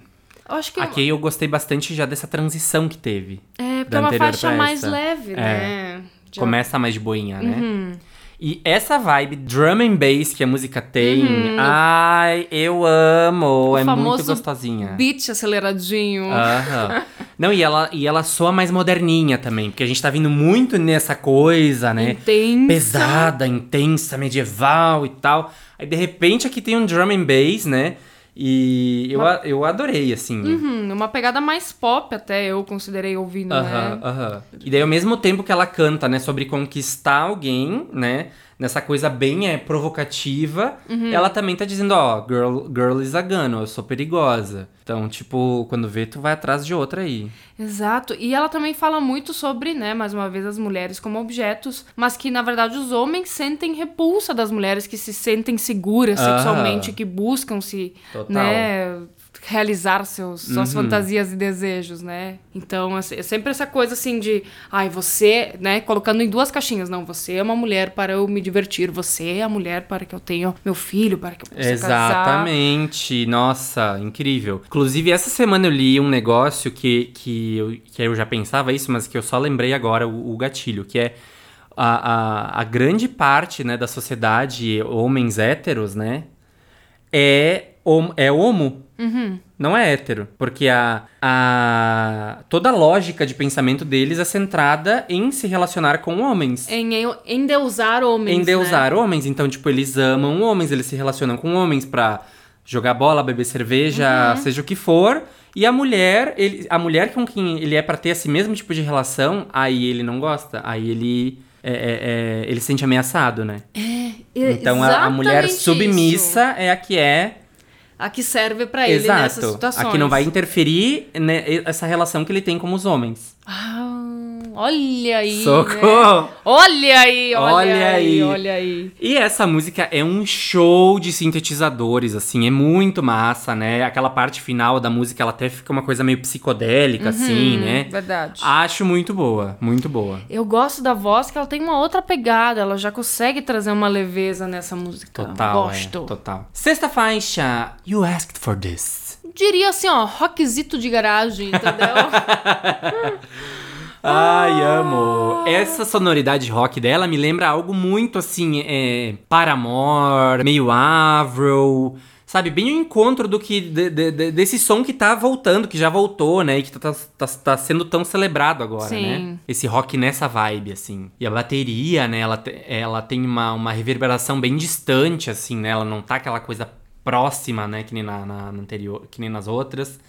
Eu acho que Aqui eu gostei bastante já dessa transição que teve. é, porque é uma faixa mais leve, É. né? Já- Uhum. Começa mais de boinha, né? E essa vibe drum and bass que a música tem, ai, eu amo, Uhum. O é muito gostosinha. Beat aceleradinho. Aham. (laughs) Não, e ela, e ela soa mais moderninha também, porque a gente tá vindo muito nessa coisa, né? Intensa. Pesada, intensa, medieval e tal. Aí de repente aqui tem um drum and bass, né? E eu, a- eu adorei, assim. Uhum, uma pegada mais pop até eu considerei ouvindo, Aham, né? aham. E daí, ao mesmo tempo que ela canta, né, sobre conquistar alguém, né, nessa coisa bem é, provocativa, Uhum. ela também tá dizendo, ó, girl, girl is a gun, eu sou perigosa. Então, tipo, quando vê, tu vai atrás de outra aí. Exato. E ela também fala muito sobre, né, mais uma vez, as mulheres como objetos, mas que, na verdade, os homens sentem repulsa das mulheres que se sentem seguras Aham. sexualmente, que buscam se, Total. né, realizar seus, suas Uhum. fantasias e desejos, né? Então, assim, é sempre essa coisa assim de, ai, você, né, colocando em duas caixinhas, não, você é uma mulher para eu me divertir, você é a mulher para que eu tenha meu filho, para que eu possa casar. Exatamente. Nossa, incrível. Inclusive, essa semana eu li um negócio que, que, eu, que eu já pensava isso, mas que eu só lembrei agora, o, o gatilho, que é a, a, a grande parte né, da sociedade, homens héteros, né? É, é homo. Não é hétero. Porque a, a, toda a lógica de pensamento deles é centrada em se relacionar com homens. Em, em endeusar homens, Em né? deusar homens. Então, tipo, eles amam homens, eles se relacionam com homens pra jogar bola, beber cerveja, Uhum. seja o que for. E a mulher, ele, a mulher com quem ele é pra ter esse mesmo tipo de relação, aí ele não gosta. Aí ele. é- é- é- ele se sente ameaçado, né? Então a, a mulher submissa isso. é a que é. A que serve pra ele nessas Exato. situações. A que não vai interferir né, essa relação que ele tem com os homens. Ah, olha aí. Socorro! né? Olha aí, olha, Olha aí, aí. olha aí. E essa música é um show de sintetizadores, assim, é muito massa, né? Aquela parte final da música, ela até fica uma coisa meio psicodélica, assim, Hum, né? Verdade. Acho muito boa, muito boa. Eu gosto da voz que ela tem uma outra pegada, ela já consegue trazer uma leveza nessa música. Total, Gosto. é, total. Sexta faixa, You Asked For This. Diria assim, ó, rockzito de garagem, entendeu? (laughs) Ai, amo. Essa sonoridade rock dela me lembra algo muito assim, é. Paramore, meio Avril. Sabe, bem o encontro do que. de- de- de- desse som que tá voltando, que já voltou, né? E que tá, tá, tá sendo tão celebrado agora, Sim. né? Esse rock nessa vibe, assim. E a bateria, né? Ela, ela tem uma, uma reverberação bem distante, assim, né? Ela não tá aquela coisa próxima, né? Que nem na, na- na anterior, que nem nas outras.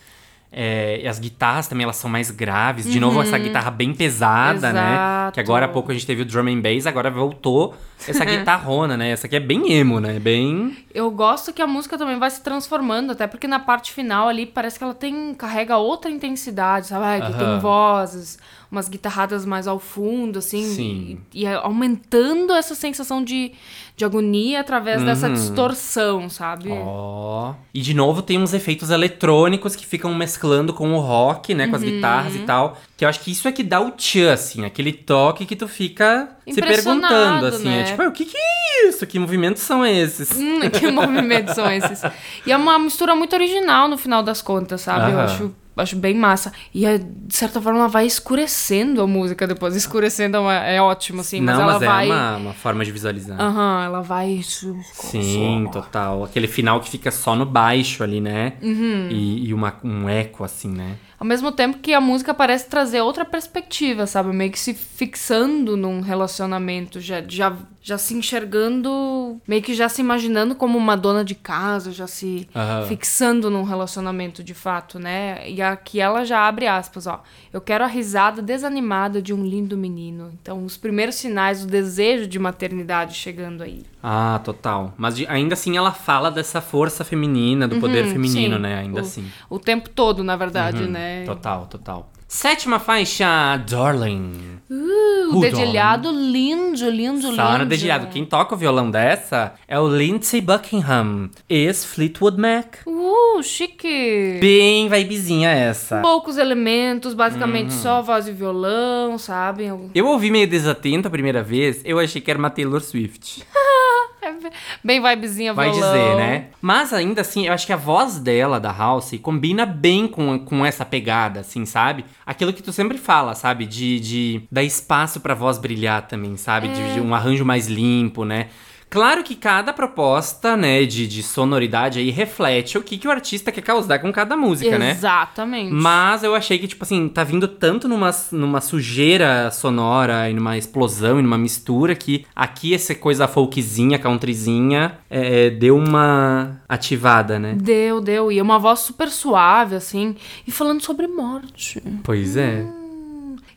É, e as guitarras também, elas são mais graves. De novo, essa guitarra bem pesada, né? Uhum. Exato. Que agora há pouco a gente teve o drum and bass, agora voltou essa (laughs) guitarrona, né? Essa aqui é bem emo, né? Bem... Eu gosto que a música também vai se transformando, até porque na parte final ali parece que ela tem carrega outra intensidade, sabe? Que tem Aham. vozes, umas guitarradas mais ao fundo, assim. Sim. E, e aumentando essa sensação de, de agonia através dessa Uhum. distorção, sabe? Ó. E de novo tem uns efeitos eletrônicos que ficam mesclando com o rock, né? Com as guitarras e tal. Que eu acho que isso é que dá o tchan, assim. Aquele toque que tu fica se perguntando, assim. É né? tipo, "Ah, o que que é isso? Que movimentos são esses? Hum, que (laughs) movimentos são esses? E é uma mistura muito original no final das contas, sabe? Eu Aham. acho, acho bem massa. E é, de certa forma ela vai escurecendo a música depois. Escurecendo é, uma- é ótimo, assim, mas Não, ela mas vai. é uma, uma forma de visualizar. Aham, ela vai. Sim, total. Aquele final que fica só no baixo ali, né? Uhum. E, e uma, um eco, assim, né? Ao mesmo tempo que a música parece trazer outra perspectiva, sabe? Meio que se fixando num relacionamento, já, já, já se enxergando, meio que já se imaginando como uma dona de casa, já se Aham. fixando num relacionamento de fato, né? E aqui ela já abre aspas, ó. Eu quero a risada desanimada de um lindo menino. Então, os primeiros sinais do desejo de maternidade chegando aí. Ah, total. Mas de- ainda assim ela fala dessa força feminina, do poder feminino, Sim, né? Ainda o- assim. O tempo todo, na verdade, né? Total, total. Sétima faixa, Darling. Uh, o dedilhado lindo, lindo, lindo. Sara dedilhado. Quem toca o violão dessa é o Lindsey Buckingham, ex-Fleetwood Mac. Uh, chique. Bem vibezinha essa. Poucos elementos, basicamente Uhum. só voz e violão, sabe? Eu- Eu ouvi meio desatento a primeira vez, eu achei que era uma Taylor Swift. (laughs) É bem vibezinha Vai dizer, né? Mas ainda assim, eu acho que a voz dela, da House, combina bem com, com essa pegada, assim, sabe? Aquilo que tu sempre fala, sabe? De, de dar espaço pra voz brilhar também, sabe? De, de um arranjo mais limpo, né? Claro que cada proposta, né, de, de sonoridade aí reflete o que, que o artista quer causar com cada música, né? Exatamente. Mas eu achei que, tipo assim, tá vindo tanto numa, numa sujeira sonora e numa explosão e numa mistura que aqui essa coisa folkzinha, countryzinha, é, deu uma ativada, né? Deu, deu. E é uma voz super suave, assim. E falando sobre morte. Pois é.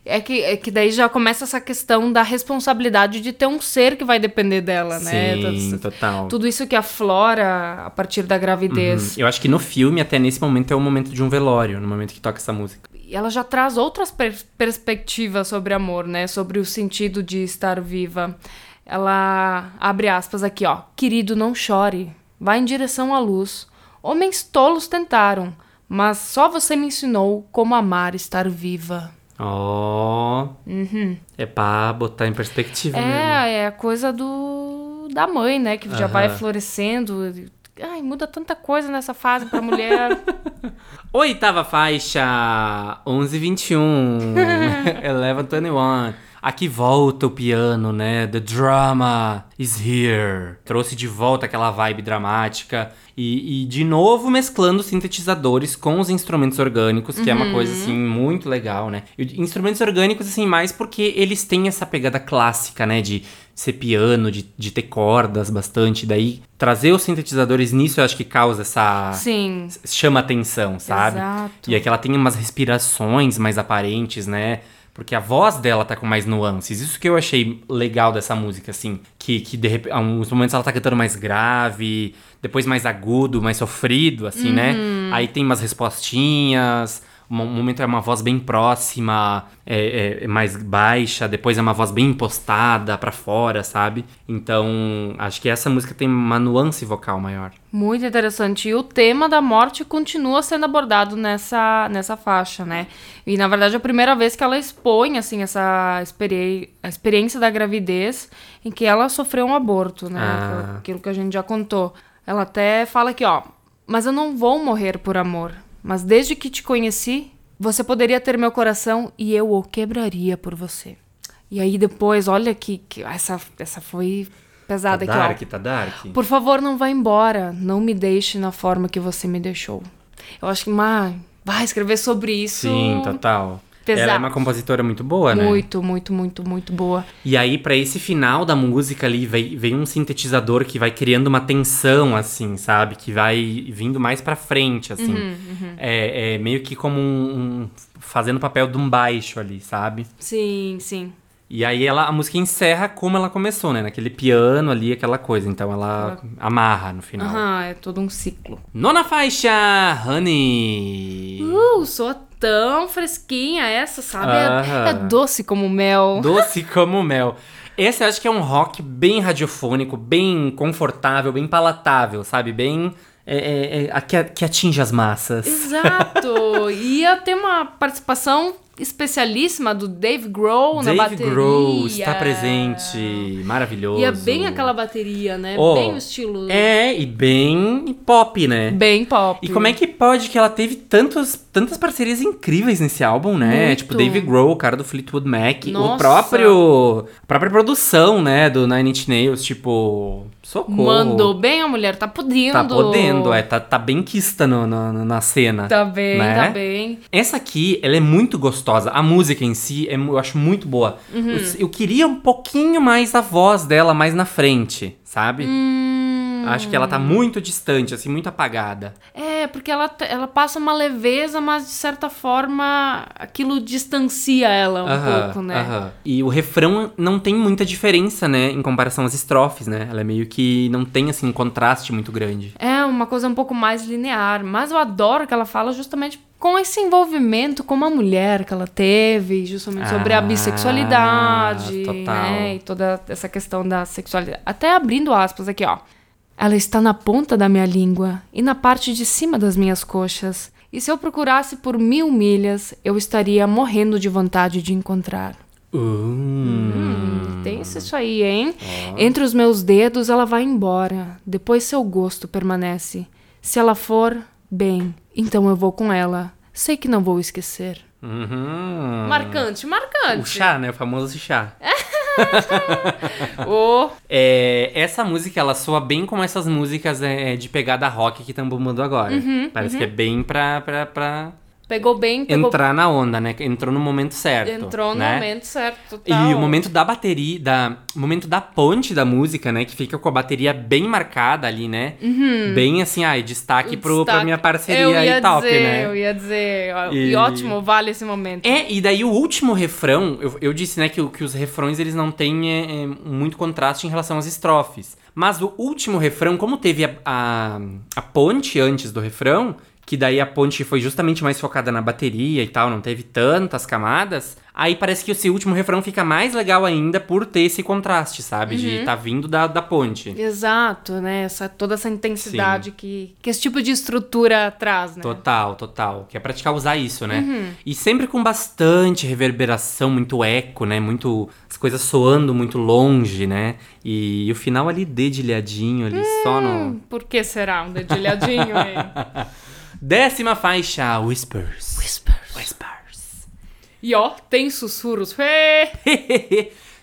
É que, é que daí já começa essa questão da responsabilidade de ter um ser que vai depender dela, né? Sim, Tudo- total. Tudo isso que aflora a partir da gravidez. Eu acho que no filme, até nesse momento, é o momento de um velório, no momento que toca essa música. E ela já traz outras per- perspectivas sobre amor, né? Sobre o sentido de estar viva. Ela abre aspas aqui, ó. Querido, não chore. Vá em direção à luz. Homens tolos tentaram, mas só você me ensinou como amar estar viva. Ó. É pra botar em perspectiva mesmo. É, é a coisa do da mãe, né? Que já vai florescendo. Ai, muda tanta coisa nessa fase pra mulher. (laughs) Oitava faixa, 1121, 1121. (laughs) (laughs) Aqui volta o piano, né? The drama is here. Trouxe de volta aquela vibe dramática. E, e de novo mesclando sintetizadores com os instrumentos orgânicos, que é uma coisa, assim, muito legal, né? E instrumentos orgânicos, assim, mais porque eles têm essa pegada clássica, né? De ser piano, de, de ter cordas bastante. Daí, trazer os sintetizadores nisso, eu acho que causa essa Sim. chama atenção, sabe? Exato. E é que ela tem umas respirações mais aparentes, né? Porque a voz dela tá com mais nuances. Isso que eu achei legal dessa música, assim. Que, que de repente, alguns momentos ela tá cantando mais grave, depois mais agudo, mais sofrido, assim, né? Aí tem umas respostinhas. Um momento é uma voz bem próxima, é, é- é mais baixa, depois é uma voz bem impostada pra fora, sabe? Então, acho que essa música tem uma nuance vocal maior. Muito interessante. E o tema da morte continua sendo abordado nessa, nessa faixa, né? E na verdade é a primeira vez que ela expõe assim essa experi a experiência da gravidez em que ela sofreu um aborto, né? Ah. Aquilo que a gente já contou. Ela até fala aqui, ó, mas eu não vou morrer por amor, mas desde que te conheci, você poderia ter meu coração e eu o quebraria por você. E aí depois, olha que, que essa essa foi pesada Tá aqui, ó. dark, tá dark. Por favor, não vá embora. Não me deixe na forma que você me deixou. Eu acho que, mãe, vai escrever sobre isso. Sim, total. Pesado. Ela é uma compositora muito boa, né? Muito, muito, muito, muito boa. E aí, pra esse final da música ali, vem, vem um sintetizador que vai criando uma tensão, assim, sabe? Que vai vindo mais pra frente, assim. Uhum, É, é meio que como um, um- fazendo papel de um baixo ali, sabe? Sim, sim. E aí ela, a música encerra como ela começou, né? Naquele piano ali, aquela coisa. Então ela amarra no final. Aham, é todo um ciclo. Nona faixa, Honey. Uh, soa tão fresquinha essa, sabe? É-. É, doce como mel. (laughs) Doce como mel. Esse eu acho que é um rock bem radiofônico, bem confortável, bem palatável, sabe? Bem. é, é, é, que, atinge as massas. Exato. (laughs) Ia ter uma participação especialíssima do Dave Grohl na Dave bateria. Grohl está presente. Maravilhoso. E é bem aquela bateria, né? Oh, bem o estilo. É, e bem pop, né? Bem pop. E como é que pode que ela teve tantos, tantas parcerias incríveis nesse álbum, né? Muito. Tipo, Dave Grohl, o cara do Fleetwood Mac, o Nossa. próprio... A própria produção, né, do Nine Inch Nails, tipo... Socorro. Mandou bem a mulher, tá podendo. Tá podendo, é, tá, tá bem quista no, no- na cena. Tá bem, né? tá bem. Essa aqui, ela é muito gostosa. A música em si, é eu acho muito boa. Uhum. Eu, eu queria um pouquinho mais a voz dela mais na frente, sabe? Hum, Acho que ela tá muito distante, assim, muito apagada. É, porque ela, ela passa uma leveza, mas de certa forma aquilo distancia ela um Aham, pouco, né? aham. E o refrão não tem muita diferença, né, em comparação às estrofes, né? Ela é meio que não tem, assim, um contraste muito grande. É uma coisa um pouco mais linear, mas eu adoro que ela fala justamente com esse envolvimento com uma mulher que ela teve, justamente sobre a Ah, bissexualidade, total. né? E toda essa questão da sexualidade. Até abrindo aspas aqui, ó. Ela está na ponta da minha língua e na parte de cima das minhas coxas. E se eu procurasse por mil milhas, eu estaria morrendo de vontade de encontrar. Hum. Tem isso aí, hein? Entre os meus dedos ela vai embora. Depois seu gosto permanece. Se ela for, bem, então eu vou com ela. Sei que não vou esquecer. Uhum. Marcante, marcante. O chá, né? O famoso chá. (laughs) (laughs) Ô, É, essa música, ela soa bem como essas músicas é, de pegada rock que estão bombando agora. Uhum, Parece que é bem pra, pra, pra pegou bem, pegou... entrar na onda, né? Entrou no momento certo. entrou no né? momento certo. E tal. o momento da bateria, da, o momento da ponte da música, né? Que fica com a bateria bem marcada ali, né? Bem assim, ai, destaque, O pro, pra minha parceria top, dizer, né? Eu ia dizer, E- e ótimo, vale esse momento. É, e daí o último refrão, eu, eu disse, né, que, que os refrões eles não têm é, é, muito contraste em relação às estrofes. Mas o último refrão, como teve a, a, a ponte antes do refrão, que daí a ponte foi justamente mais focada na bateria e tal, não teve tantas camadas, aí parece que esse último refrão fica mais legal ainda por ter esse contraste, sabe? De tá vindo da, da ponte. Exato, né? Essa, toda essa intensidade que, que esse tipo de estrutura traz, né? Total, total. Que é praticar usar isso, né? E sempre com bastante reverberação, muito eco, né? Muito. As coisas soando muito longe, né? E, o final ali dedilhadinho, ali só no. Hum, Por que será um dedilhadinho aí? (laughs) Décima faixa, Whispers. Whispers. Whispers. E ó, tem sussurros.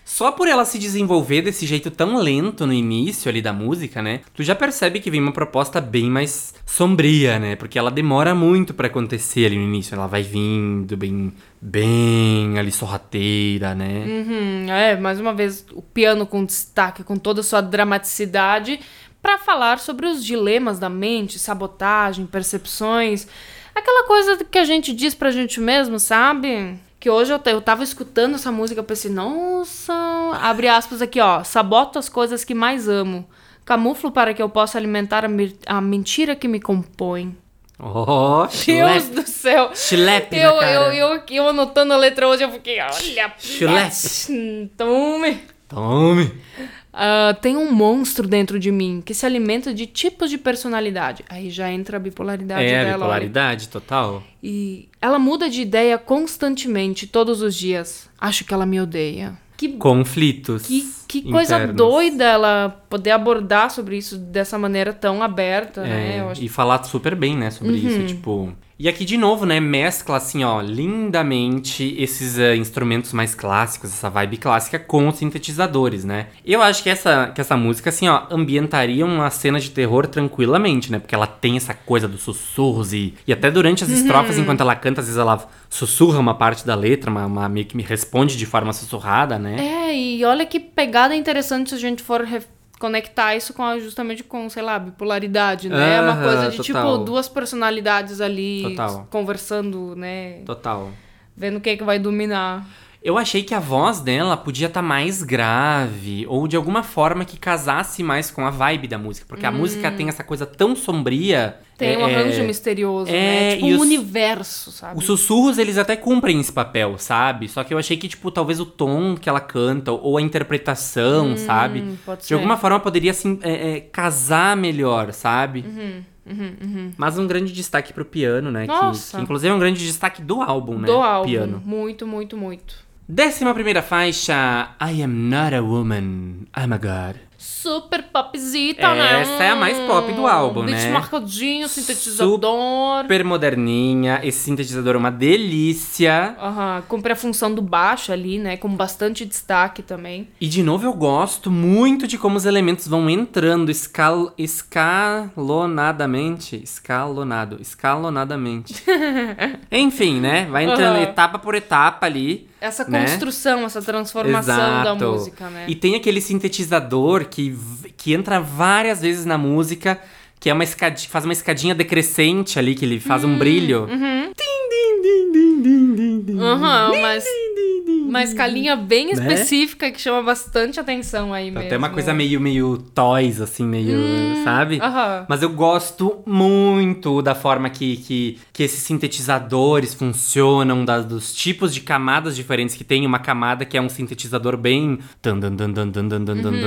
Só por ela se desenvolver desse jeito tão lento no início ali da música, né? Tu já percebe que vem uma proposta bem mais sombria, né? Porque ela demora muito pra acontecer ali no início. Ela vai vindo bem, bem ali sorrateira, né? Uhum, é, mais uma vez, o piano com destaque, com toda a sua dramaticidade, pra falar sobre os dilemas da mente, sabotagem, percepções. Aquela coisa que a gente diz pra gente mesmo, sabe? Que hoje eu, eu tava escutando essa música, eu pensei, nossa, abre aspas aqui, ó, saboto as coisas que mais amo. Camuflo para que eu possa alimentar a, mi- a mentira que me compõe. Oh, (laughs) Deus do céu! Chulep Eu, cara. eu, eu, eu anotando a letra hoje, eu fiquei, olha, Chulep. (laughs) tome. Tome. Ah, tem um monstro dentro de mim que se alimenta de tipos de personalidade. Aí já entra a bipolaridade É, a dela. olha. bipolaridade total. E ela muda de ideia constantemente, todos os dias. Acho que ela me odeia. Que, Conflitos. que, que coisa internos. doida ela poder abordar sobre isso dessa maneira tão aberta, né? É, Eu acho- E falar super bem, né, sobre Uhum. isso, tipo... E aqui, de novo, né, mescla, assim, ó, lindamente esses eh, instrumentos mais clássicos, essa vibe clássica com os sintetizadores, né? Eu acho que essa, que essa música, assim, ó, ambientaria uma cena de terror tranquilamente, né? Porque ela tem essa coisa dos sussurros e... E até durante as Uhum. estrofes, enquanto ela canta, às vezes ela sussurra uma parte da letra, uma, uma- meio que me responde de forma sussurrada, né? É, e olha que pegada interessante se a gente for conectar isso com justamente com, sei lá, bipolaridade, né? É uma Aham, coisa de total. tipo duas personalidades ali Total. conversando, né? Total. Vendo quem é que vai dominar. Eu achei que a voz dela podia estar mais grave, ou de alguma forma que casasse mais com a vibe da música. Porque a música tem essa coisa tão sombria. Hum. Tem um é, arranjo misterioso, é, né? Tipo um os- universo, sabe? Os sussurros, eles até cumprem esse papel, sabe? Só que eu achei que, tipo, talvez o tom que ela canta, ou a interpretação, sabe? Hum, pode De ser. alguma forma poderia, assim, é, é, casar melhor, sabe? Uhum, Mas um grande destaque pro piano, né? Que, Nossa. que inclusive é um grande destaque do álbum, né? Do álbum. Piano. Muito, muito, muito. Décima primeira faixa, I Am Not a Woman, I'm a God. Super popzita, né? Essa é a mais pop do álbum, beat né? marcadinho, sintetizador. Super moderninha, esse sintetizador é uma delícia. Aham, cumpre a função do baixo ali, né? Com bastante destaque também. E de novo eu gosto muito de como os elementos vão entrando escal escalonadamente. Escalonado, escalonadamente. (laughs) Enfim, né? Vai entrando Aham. etapa por etapa ali. Essa Né? construção, essa transformação da Exato. música, né? E tem aquele sintetizador que, que entra várias vezes na música, que é uma escadinha, faz uma escadinha decrescente ali, que ele faz um brilho. Aham, uhum, mas. Mas com bem específica né? que chama bastante atenção aí tá mesmo. Até uma coisa meio, meio toys, assim, meio. Hum, sabe? Uhum. Mas eu gosto muito da forma que, que, que esses sintetizadores funcionam, da, dos tipos de camadas diferentes que tem. Uma camada que é um sintetizador bem.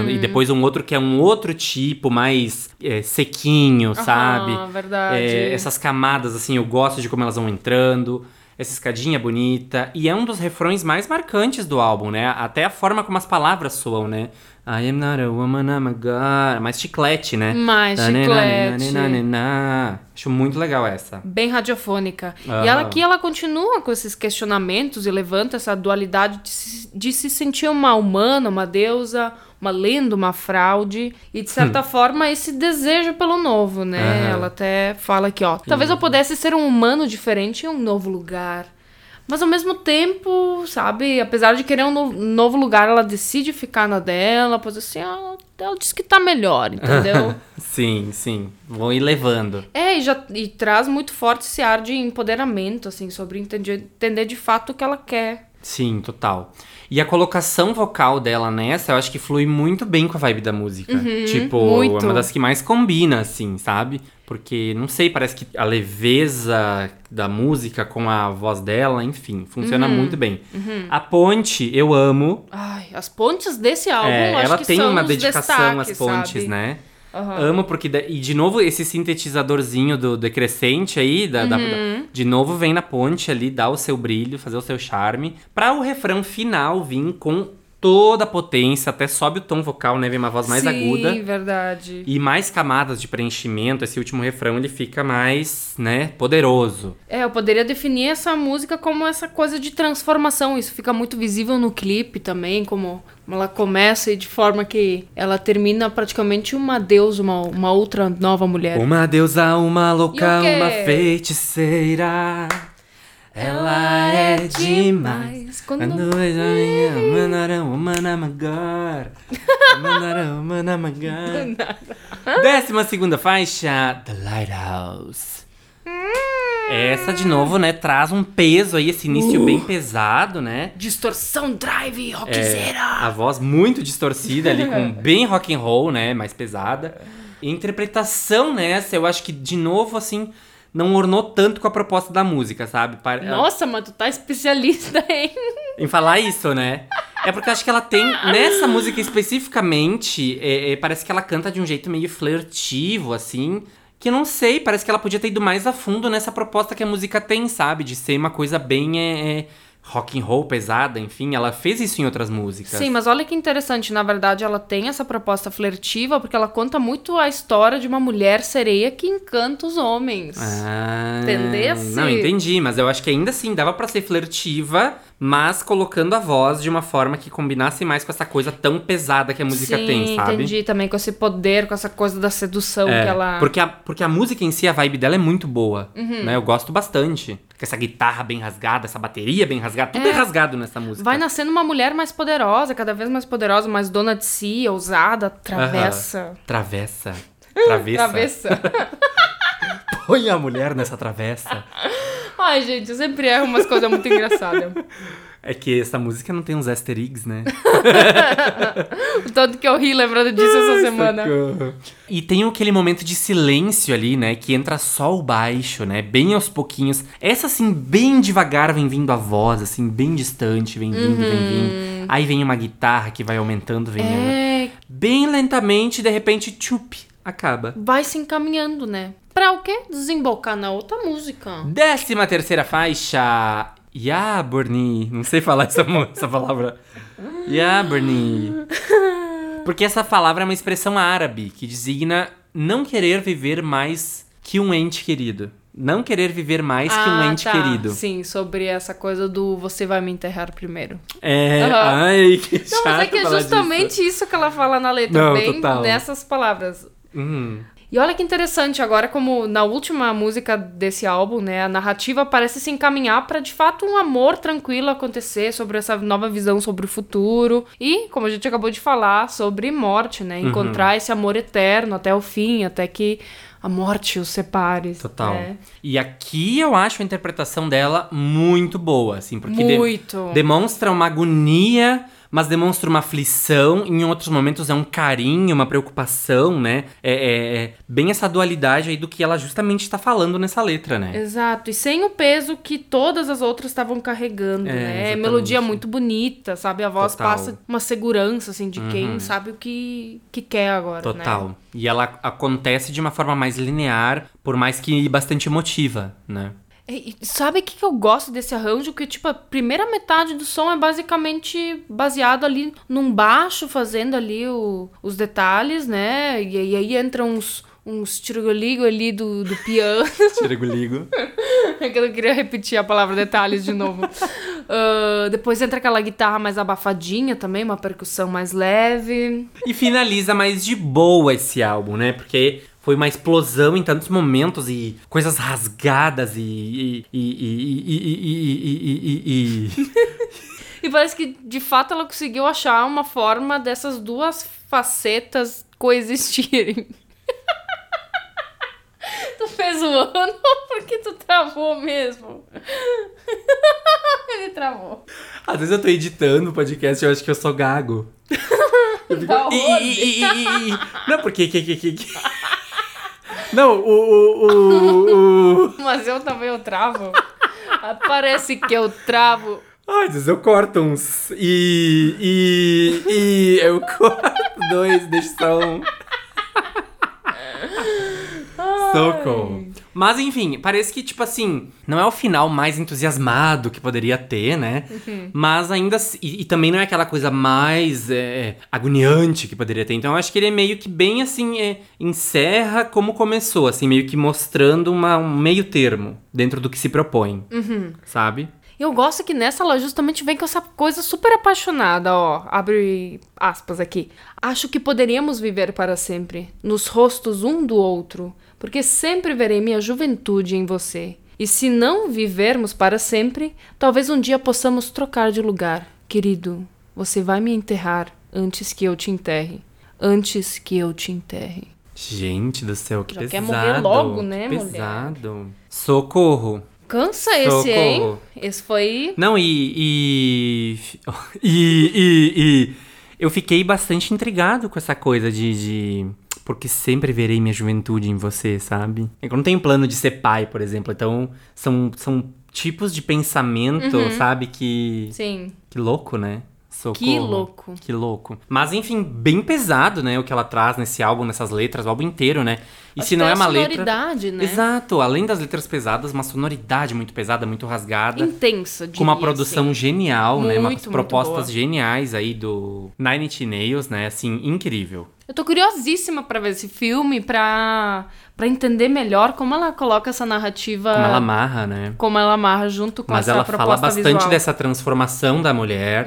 Uhum. E depois um outro que é um outro tipo, mais é, sequinho, sabe? Verdade. É, essas camadas, assim, eu gosto de como elas vão entrando. Essa escadinha bonita. E é um dos refrões mais marcantes do álbum, né? Até a forma como as palavras soam, né? I am not a woman, I'm a god. Mais chiclete, né? Mais chiclete. Acho muito legal essa. Bem radiofônica. E ela aqui, ela continua com esses questionamentos e levanta essa dualidade de se, de se sentir uma humana, uma deusa, uma lenda, uma fraude. E, de certa forma, esse desejo pelo novo, né? Hum. Aham. Ela até fala aqui, ó. Talvez eu pudesse ser um humano diferente em um novo lugar. Mas ao mesmo tempo, sabe, apesar de querer um no- novo lugar, ela decide ficar na dela, pois assim, ela, ela diz que tá melhor, entendeu? (laughs) Sim, sim. Vão ir levando. É, e, já, e traz muito forte esse ar de empoderamento, assim, sobre entender, entender de fato o que ela quer. Sim, total. E a colocação vocal dela nessa, eu acho que flui muito bem com a vibe da música. tipo, muito. é uma das que mais combina, assim, sabe? Porque, não sei, parece que a leveza da música com a voz dela, enfim, funciona muito bem. A ponte, eu amo. Ai, as pontes desse álbum, É, eu acho ela que tem são uma dedicação às pontes, sabe? né? Aham. Amo porque. E de novo, esse sintetizadorzinho do decrescente aí, da, da- Uhum. da- de novo vem na ponte ali, dá o seu brilho, fazer o seu charme. Pra o refrão final vir com toda a potência, até sobe o tom vocal, né? Vem uma voz mais Sim, aguda. verdade. E mais camadas de preenchimento, esse último refrão ele fica mais, né, poderoso. É, eu poderia definir essa música como essa coisa de transformação. Isso fica muito visível no clipe também, como, ela começa e de forma que ela termina praticamente uma deusa, uma, uma outra nova mulher. Uma deusa, uma É. Louca, uma feiticeira. Ela é demais. Quando- Quando vejo a minha manara, humana magar. Manara, humana magar. (laughs) Décima segunda faixa, The Lighthouse. Essa, de novo, né, traz um peso aí, esse início bem pesado, né? Distorção drive É, rockzeira. a voz muito distorcida ali, com (laughs) bem rock and roll, né? Mais pesada. A interpretação nessa, eu acho que, de novo, assim, não ornou tanto com a proposta da música, sabe? Pa- Nossa, mas tu tá especialista, (laughs) hein? Em falar isso, né? É porque eu acho que ela tem, nessa música especificamente, é, é, parece que ela canta de um jeito meio flertivo, assim. Que não sei, parece que ela podia ter ido mais a fundo nessa proposta que a música tem, sabe? De ser uma coisa bem é, é, rock and roll pesada, enfim, ela fez isso em outras músicas. Sim, mas olha que interessante, na verdade ela tem essa proposta flertiva porque ela conta muito a história de uma mulher sereia que encanta os homens. Ah, Entendesse? Não, entendi, mas eu acho que ainda assim dava pra ser flertiva, mas colocando a voz de uma forma que combinasse mais com essa coisa tão pesada que a música Sim, tem, sabe? entendi também com esse poder, com essa coisa da sedução É, que ela porque, a, porque a música em si, a vibe dela é muito boa, Uhum. né? Eu gosto bastante. Com essa guitarra bem rasgada, essa bateria bem rasgada, tudo é, É. rasgado nessa música. vai nascendo uma mulher mais poderosa, cada vez mais poderosa, mais dona de si, ousada, travessa. Travessa. (laughs) Travessa. Travessa. (laughs) Põe a mulher nessa travessa. (laughs) Ai, gente, eu sempre erro umas coisas muito engraçadas. É que essa música não tem uns easter eggs, né? (laughs) O tanto que eu ri lembrando disso essa semana. Socorro. E tem aquele momento de silêncio ali, né? Que entra só o baixo, né? Bem aos pouquinhos. Essa, assim, bem devagar vem vindo a voz, assim, bem distante, vem vindo, vem vindo. Aí vem uma guitarra que vai aumentando, vem. É, Bem lentamente, de repente, tchup, acaba. vai se encaminhando, né? Pra o quê? Desembocar na outra música. Décima terceira faixa. Yaborni. Não sei falar essa, essa palavra. Yaborni. Porque essa palavra é uma expressão árabe que designa não querer viver mais que um ente querido. Não querer viver mais que um ente tá. querido. Sim, sobre essa coisa do você vai me enterrar primeiro. É. Aham. Ai, que chato Não, mas é que é justamente isso que ela fala na letra, Não, bem total. nessas palavras. Disso. Hum. E olha que interessante, agora como na última música desse álbum, né, a narrativa parece se encaminhar pra de fato um amor tranquilo acontecer sobre essa nova visão sobre o futuro e, como a gente acabou de falar, sobre morte, né, Uhum. encontrar esse amor eterno até o fim, até que a morte os separe. Total. né? E aqui eu acho a interpretação dela muito boa, assim, porque de- Muito. demonstra uma agonia, mas demonstra uma aflição. Em outros momentos é um carinho, uma preocupação, né? É, é- é bem essa dualidade aí do que ela justamente está falando nessa letra, né? Exato, e sem o peso que todas as outras estavam carregando, É, né? É exatamente. melodia muito bonita, sabe? A voz Total. Uhum. passa uma segurança, assim, de quem sabe o que, que quer agora, Total. né? E ela acontece de uma forma mais linear, por mais que bastante emotiva, né? E, e sabe o que, que eu gosto desse arranjo? Que, tipo, a primeira metade do som é basicamente baseado ali num baixo, fazendo ali o- os detalhes, né? E, aí- aí entram uns, uns tiroligo ali do, do piano. (laughs) Tiriguligo. É que eu não queria repetir a palavra detalhes de novo. (laughs) Ah, depois entra aquela guitarra mais abafadinha também, uma percussão mais leve. E finaliza mais de boa esse álbum, né? Porque foi uma explosão em tantos momentos e coisas rasgadas e. e, e, e, e parece que de fato ela conseguiu achar uma forma dessas duas facetas coexistirem. tu fez o ano porque tu travou mesmo. Ele travou. Às vezes eu tô editando o podcast e eu acho que eu sou gago. Eu fico, Não, porque. Que, que, que. Não, o. o, o. (laughs) Mas eu também eu travo. Parece que eu travo. Ai, às vezes eu corto uns. E. E. E. Eu corto dois, deixo só um. Socorro. Mas enfim, parece que, tipo assim, não é o final mais entusiasmado que poderia ter, né? Mas ainda. assim- E, e também não é aquela coisa mais é, agoniante que poderia ter. Então eu acho que ele é meio que bem assim. é, encerra como começou, assim, meio que mostrando uma, um meio termo dentro do que se propõe. Sabe? Eu gosto que nessa ela justamente vem com essa coisa super apaixonada, ó. Abre aspas aqui. Acho que poderíamos viver para sempre, nos rostos um do outro, porque sempre verei minha juventude em você. E se não vivermos para sempre, talvez um dia possamos trocar de lugar. Querido, você vai me enterrar antes que eu te enterre. Antes que eu te enterre. Gente do céu, que Já quer pesado. morrer logo, né, mulher? Pesado. Socorro. Cansa esse, hein? Socorro. Esse foi. Não, e e, (laughs) e. e. e eu fiquei bastante intrigado com essa coisa de. de- Porque sempre verei minha juventude em você, sabe? É que Eu não tenho plano de ser pai, por exemplo. Então, são, são tipos de pensamento, Uhum. sabe? Que. Sim. Que louco, né? Socorro. Que louco. Que louco. Mas enfim, bem pesado, né? O que ela traz nesse álbum, nessas letras, o álbum inteiro, né? E Acho se não é a uma letra. sonoridade, né? Exato, além das letras pesadas, uma sonoridade muito pesada, muito rasgada. Intensa, Com uma diria, produção assim. genial, né? Umas Muito, muito propostas boa. geniais aí do Nine Inch Nails, né? Assim, incrível. Eu tô curiosíssima pra ver esse filme, pra, pra entender melhor como ela coloca essa narrativa. Como ela amarra, né? como ela amarra junto com Mas essa ela proposta fala bastante visual. Uhum. dessa transformação da mulher,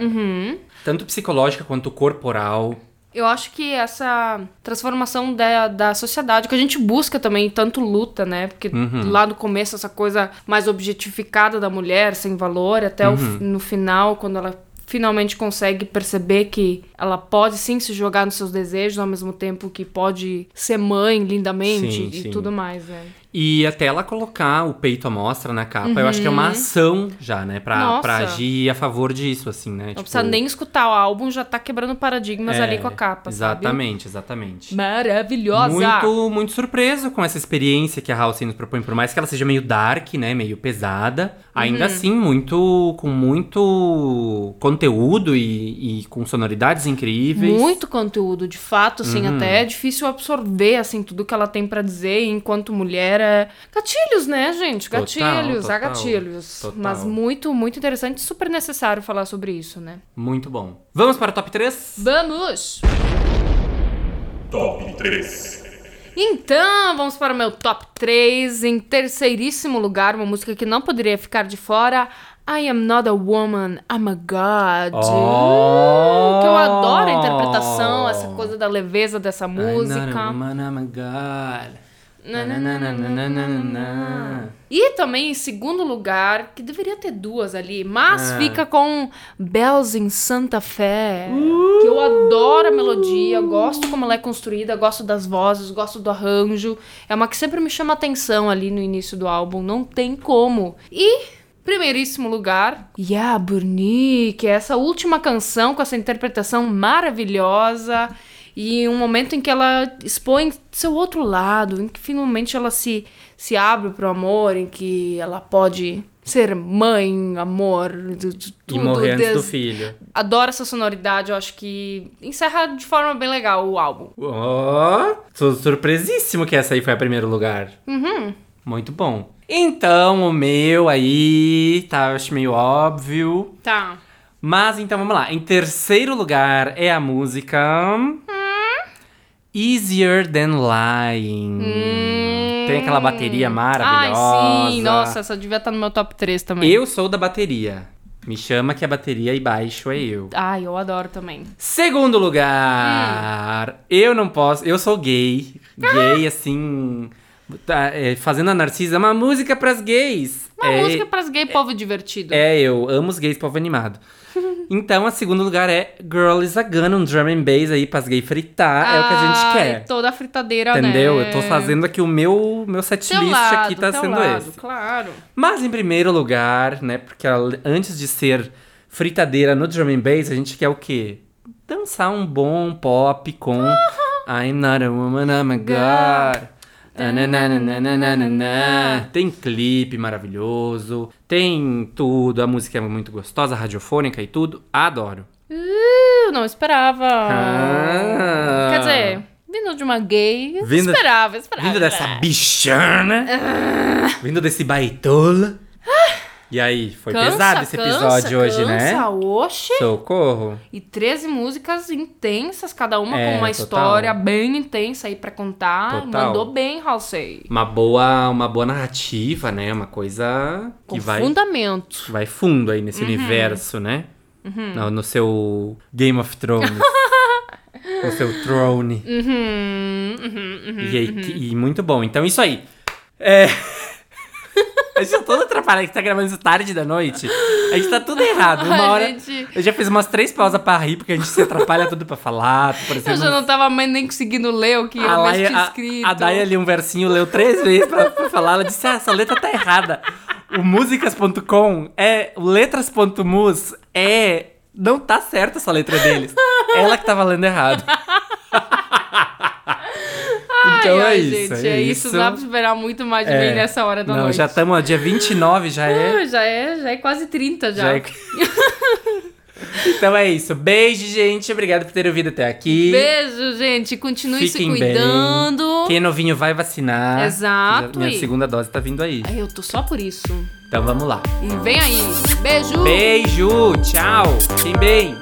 tanto psicológica quanto corporal. Eu acho que essa transformação da, da sociedade, que a gente busca também, tanto luta, né? Porque Uhum. lá no começo, essa coisa mais objetificada da mulher, sem valor, até o Uhum. fi- no final, quando ela finalmente consegue perceber que ela pode sim se jogar nos seus desejos, ao mesmo tempo que pode ser mãe lindamente Sim, e sim. tudo mais, né? E até ela colocar o peito à mostra na capa, eu acho que é uma ação já, né? Pra, Uhum. Nossa. pra agir a favor disso, assim, né? Não precisa nem escutar o álbum, já tá quebrando paradigmas É, ali com a capa, sabe? Exatamente, exatamente. Maravilhosa! Muito, muito surpreso com essa experiência que a Halsey nos propõe, por mais que ela seja meio dark, né, meio pesada, ainda Uhum. assim muito com muito conteúdo e, e com sonoridades incríveis. Muito conteúdo, de fato, assim, Uhum. até é difícil absorver, assim, tudo que ela tem pra dizer enquanto mulher. É... Gatilhos, né, gente? Total, Gatilhos, há total, gatilhos. total. Mas muito, muito interessante e super necessário falar sobre isso, né? Muito bom. Vamos para o top 3? Vamos! Top 3. Então, vamos para o meu top 3. Em terceiríssimo lugar, uma música que não poderia ficar de fora. I am not a woman, I'm a god. Oh! Que eu adoro a interpretação, essa coisa da leveza dessa I'm not a música. woman, I'm a god. E também em segundo lugar, que deveria ter duas ali, mas Ah. fica com Bells in Santa Fé. Que eu adoro a melodia, gosto como ela é construída, gosto das vozes, gosto do arranjo. É uma que sempre me chama atenção ali no início do álbum, não tem como. E primeiríssimo lugar, Yeah Burni, que é essa última canção com essa interpretação maravilhosa. E um momento em que ela expõe seu outro lado, em que finalmente ela se, se abre pro amor, em que ela pode ser mãe, amor, de E tudo. morrer antes do filho. Adoro essa sonoridade, eu acho que encerra de forma bem legal o álbum. Ó, tô surpresíssimo que essa aí foi a primeiro lugar. Uhum. Muito bom. Então, o meu aí, tá, acho meio óbvio. Tá. Mas então vamos lá. Em terceiro lugar é a música. Easier Than Lying. Tem aquela bateria maravilhosa. Hum. Ai, sim. Nossa, essa devia estar no meu top 3 também. Eu sou da bateria. Me chama que a bateria e baixo é eu. Ai, eu adoro também. Segundo lugar, eu não posso. Eu sou gay. Gay, assim. Tá, é, fazendo a Narcisa, é uma música pras gays. Uma é, música pras gay povo divertido. É, eu amo os gays povo animado. (laughs) Então, a segundo lugar é Girl is a Gun, um drum and bass aí pras gays fritar. é o que a gente quer. Toda a fritadeira, né? Entendeu? Eu tô fazendo aqui o meu, meu setlist aqui tá sendo lado, esse. claro. Mas em primeiro lugar, né? Porque ela- antes de ser fritadeira no drum and bass, a gente quer o quê? Dançar um bom pop com I'm not a woman, I'm a god. Tem clipe maravilhoso, tem tudo, a música é muito gostosa, radiofônica e tudo. Adoro. Uh, não esperava. Ah. Quer dizer, vindo de uma gay, Vindo- esperava, esperava. Vindo dessa bichana, vindo desse baitola. E aí, foi Cansa, pesado esse cansa, episódio hoje, né? cansa, oxe. Socorro. E 13 músicas intensas, cada uma É, com uma total. história bem intensa aí pra contar. Total. Mandou bem, Halsey. Uma boa, uma boa narrativa, né? Uma coisa que Com vai, fundamento. vai fundo aí Uhum. nesse universo, né? No, no seu Game of Thrones. (laughs) no seu throne. Uhum, uhum, uhum. E, aí, e muito bom. Então, isso aí. É... A gente tá todo atrapalhado, a gente tá gravando isso tarde da noite. A gente tá tudo errado. Uma Ai, hora. gente. Eu já fiz umas três pausas pra rir, porque a gente se atrapalha tudo pra falar. Tô Eu parecendo já não tava mais nem conseguindo ler o que eu a, mesmo Laia, tinha a, escrito. a Daya ali um versinho leu três vezes pra, pra falar. Ela disse: Ah, essa letra tá errada. O músicas.com é. O letras.mus é. Não tá certo essa letra deles. Ela que tava lendo errado. Então ai, é isso. gente, é, é isso. Não dá pra esperar muito mais de É. mim nessa hora da Não, noite. já estamos, dia 29 já é. Já é, já é quase 30 já. Já é... (laughs) Então é isso. Beijo, gente. Obrigado por ter ouvido até aqui. Beijo, gente. Continue Fiquem se cuidando. bem. Quem é novinho vai vacinar. Exato, Minha e- segunda dose tá vindo aí. Eu tô só por isso. Então vamos lá. E vem aí. Beijo. Beijo, tchau. Fiquem bem.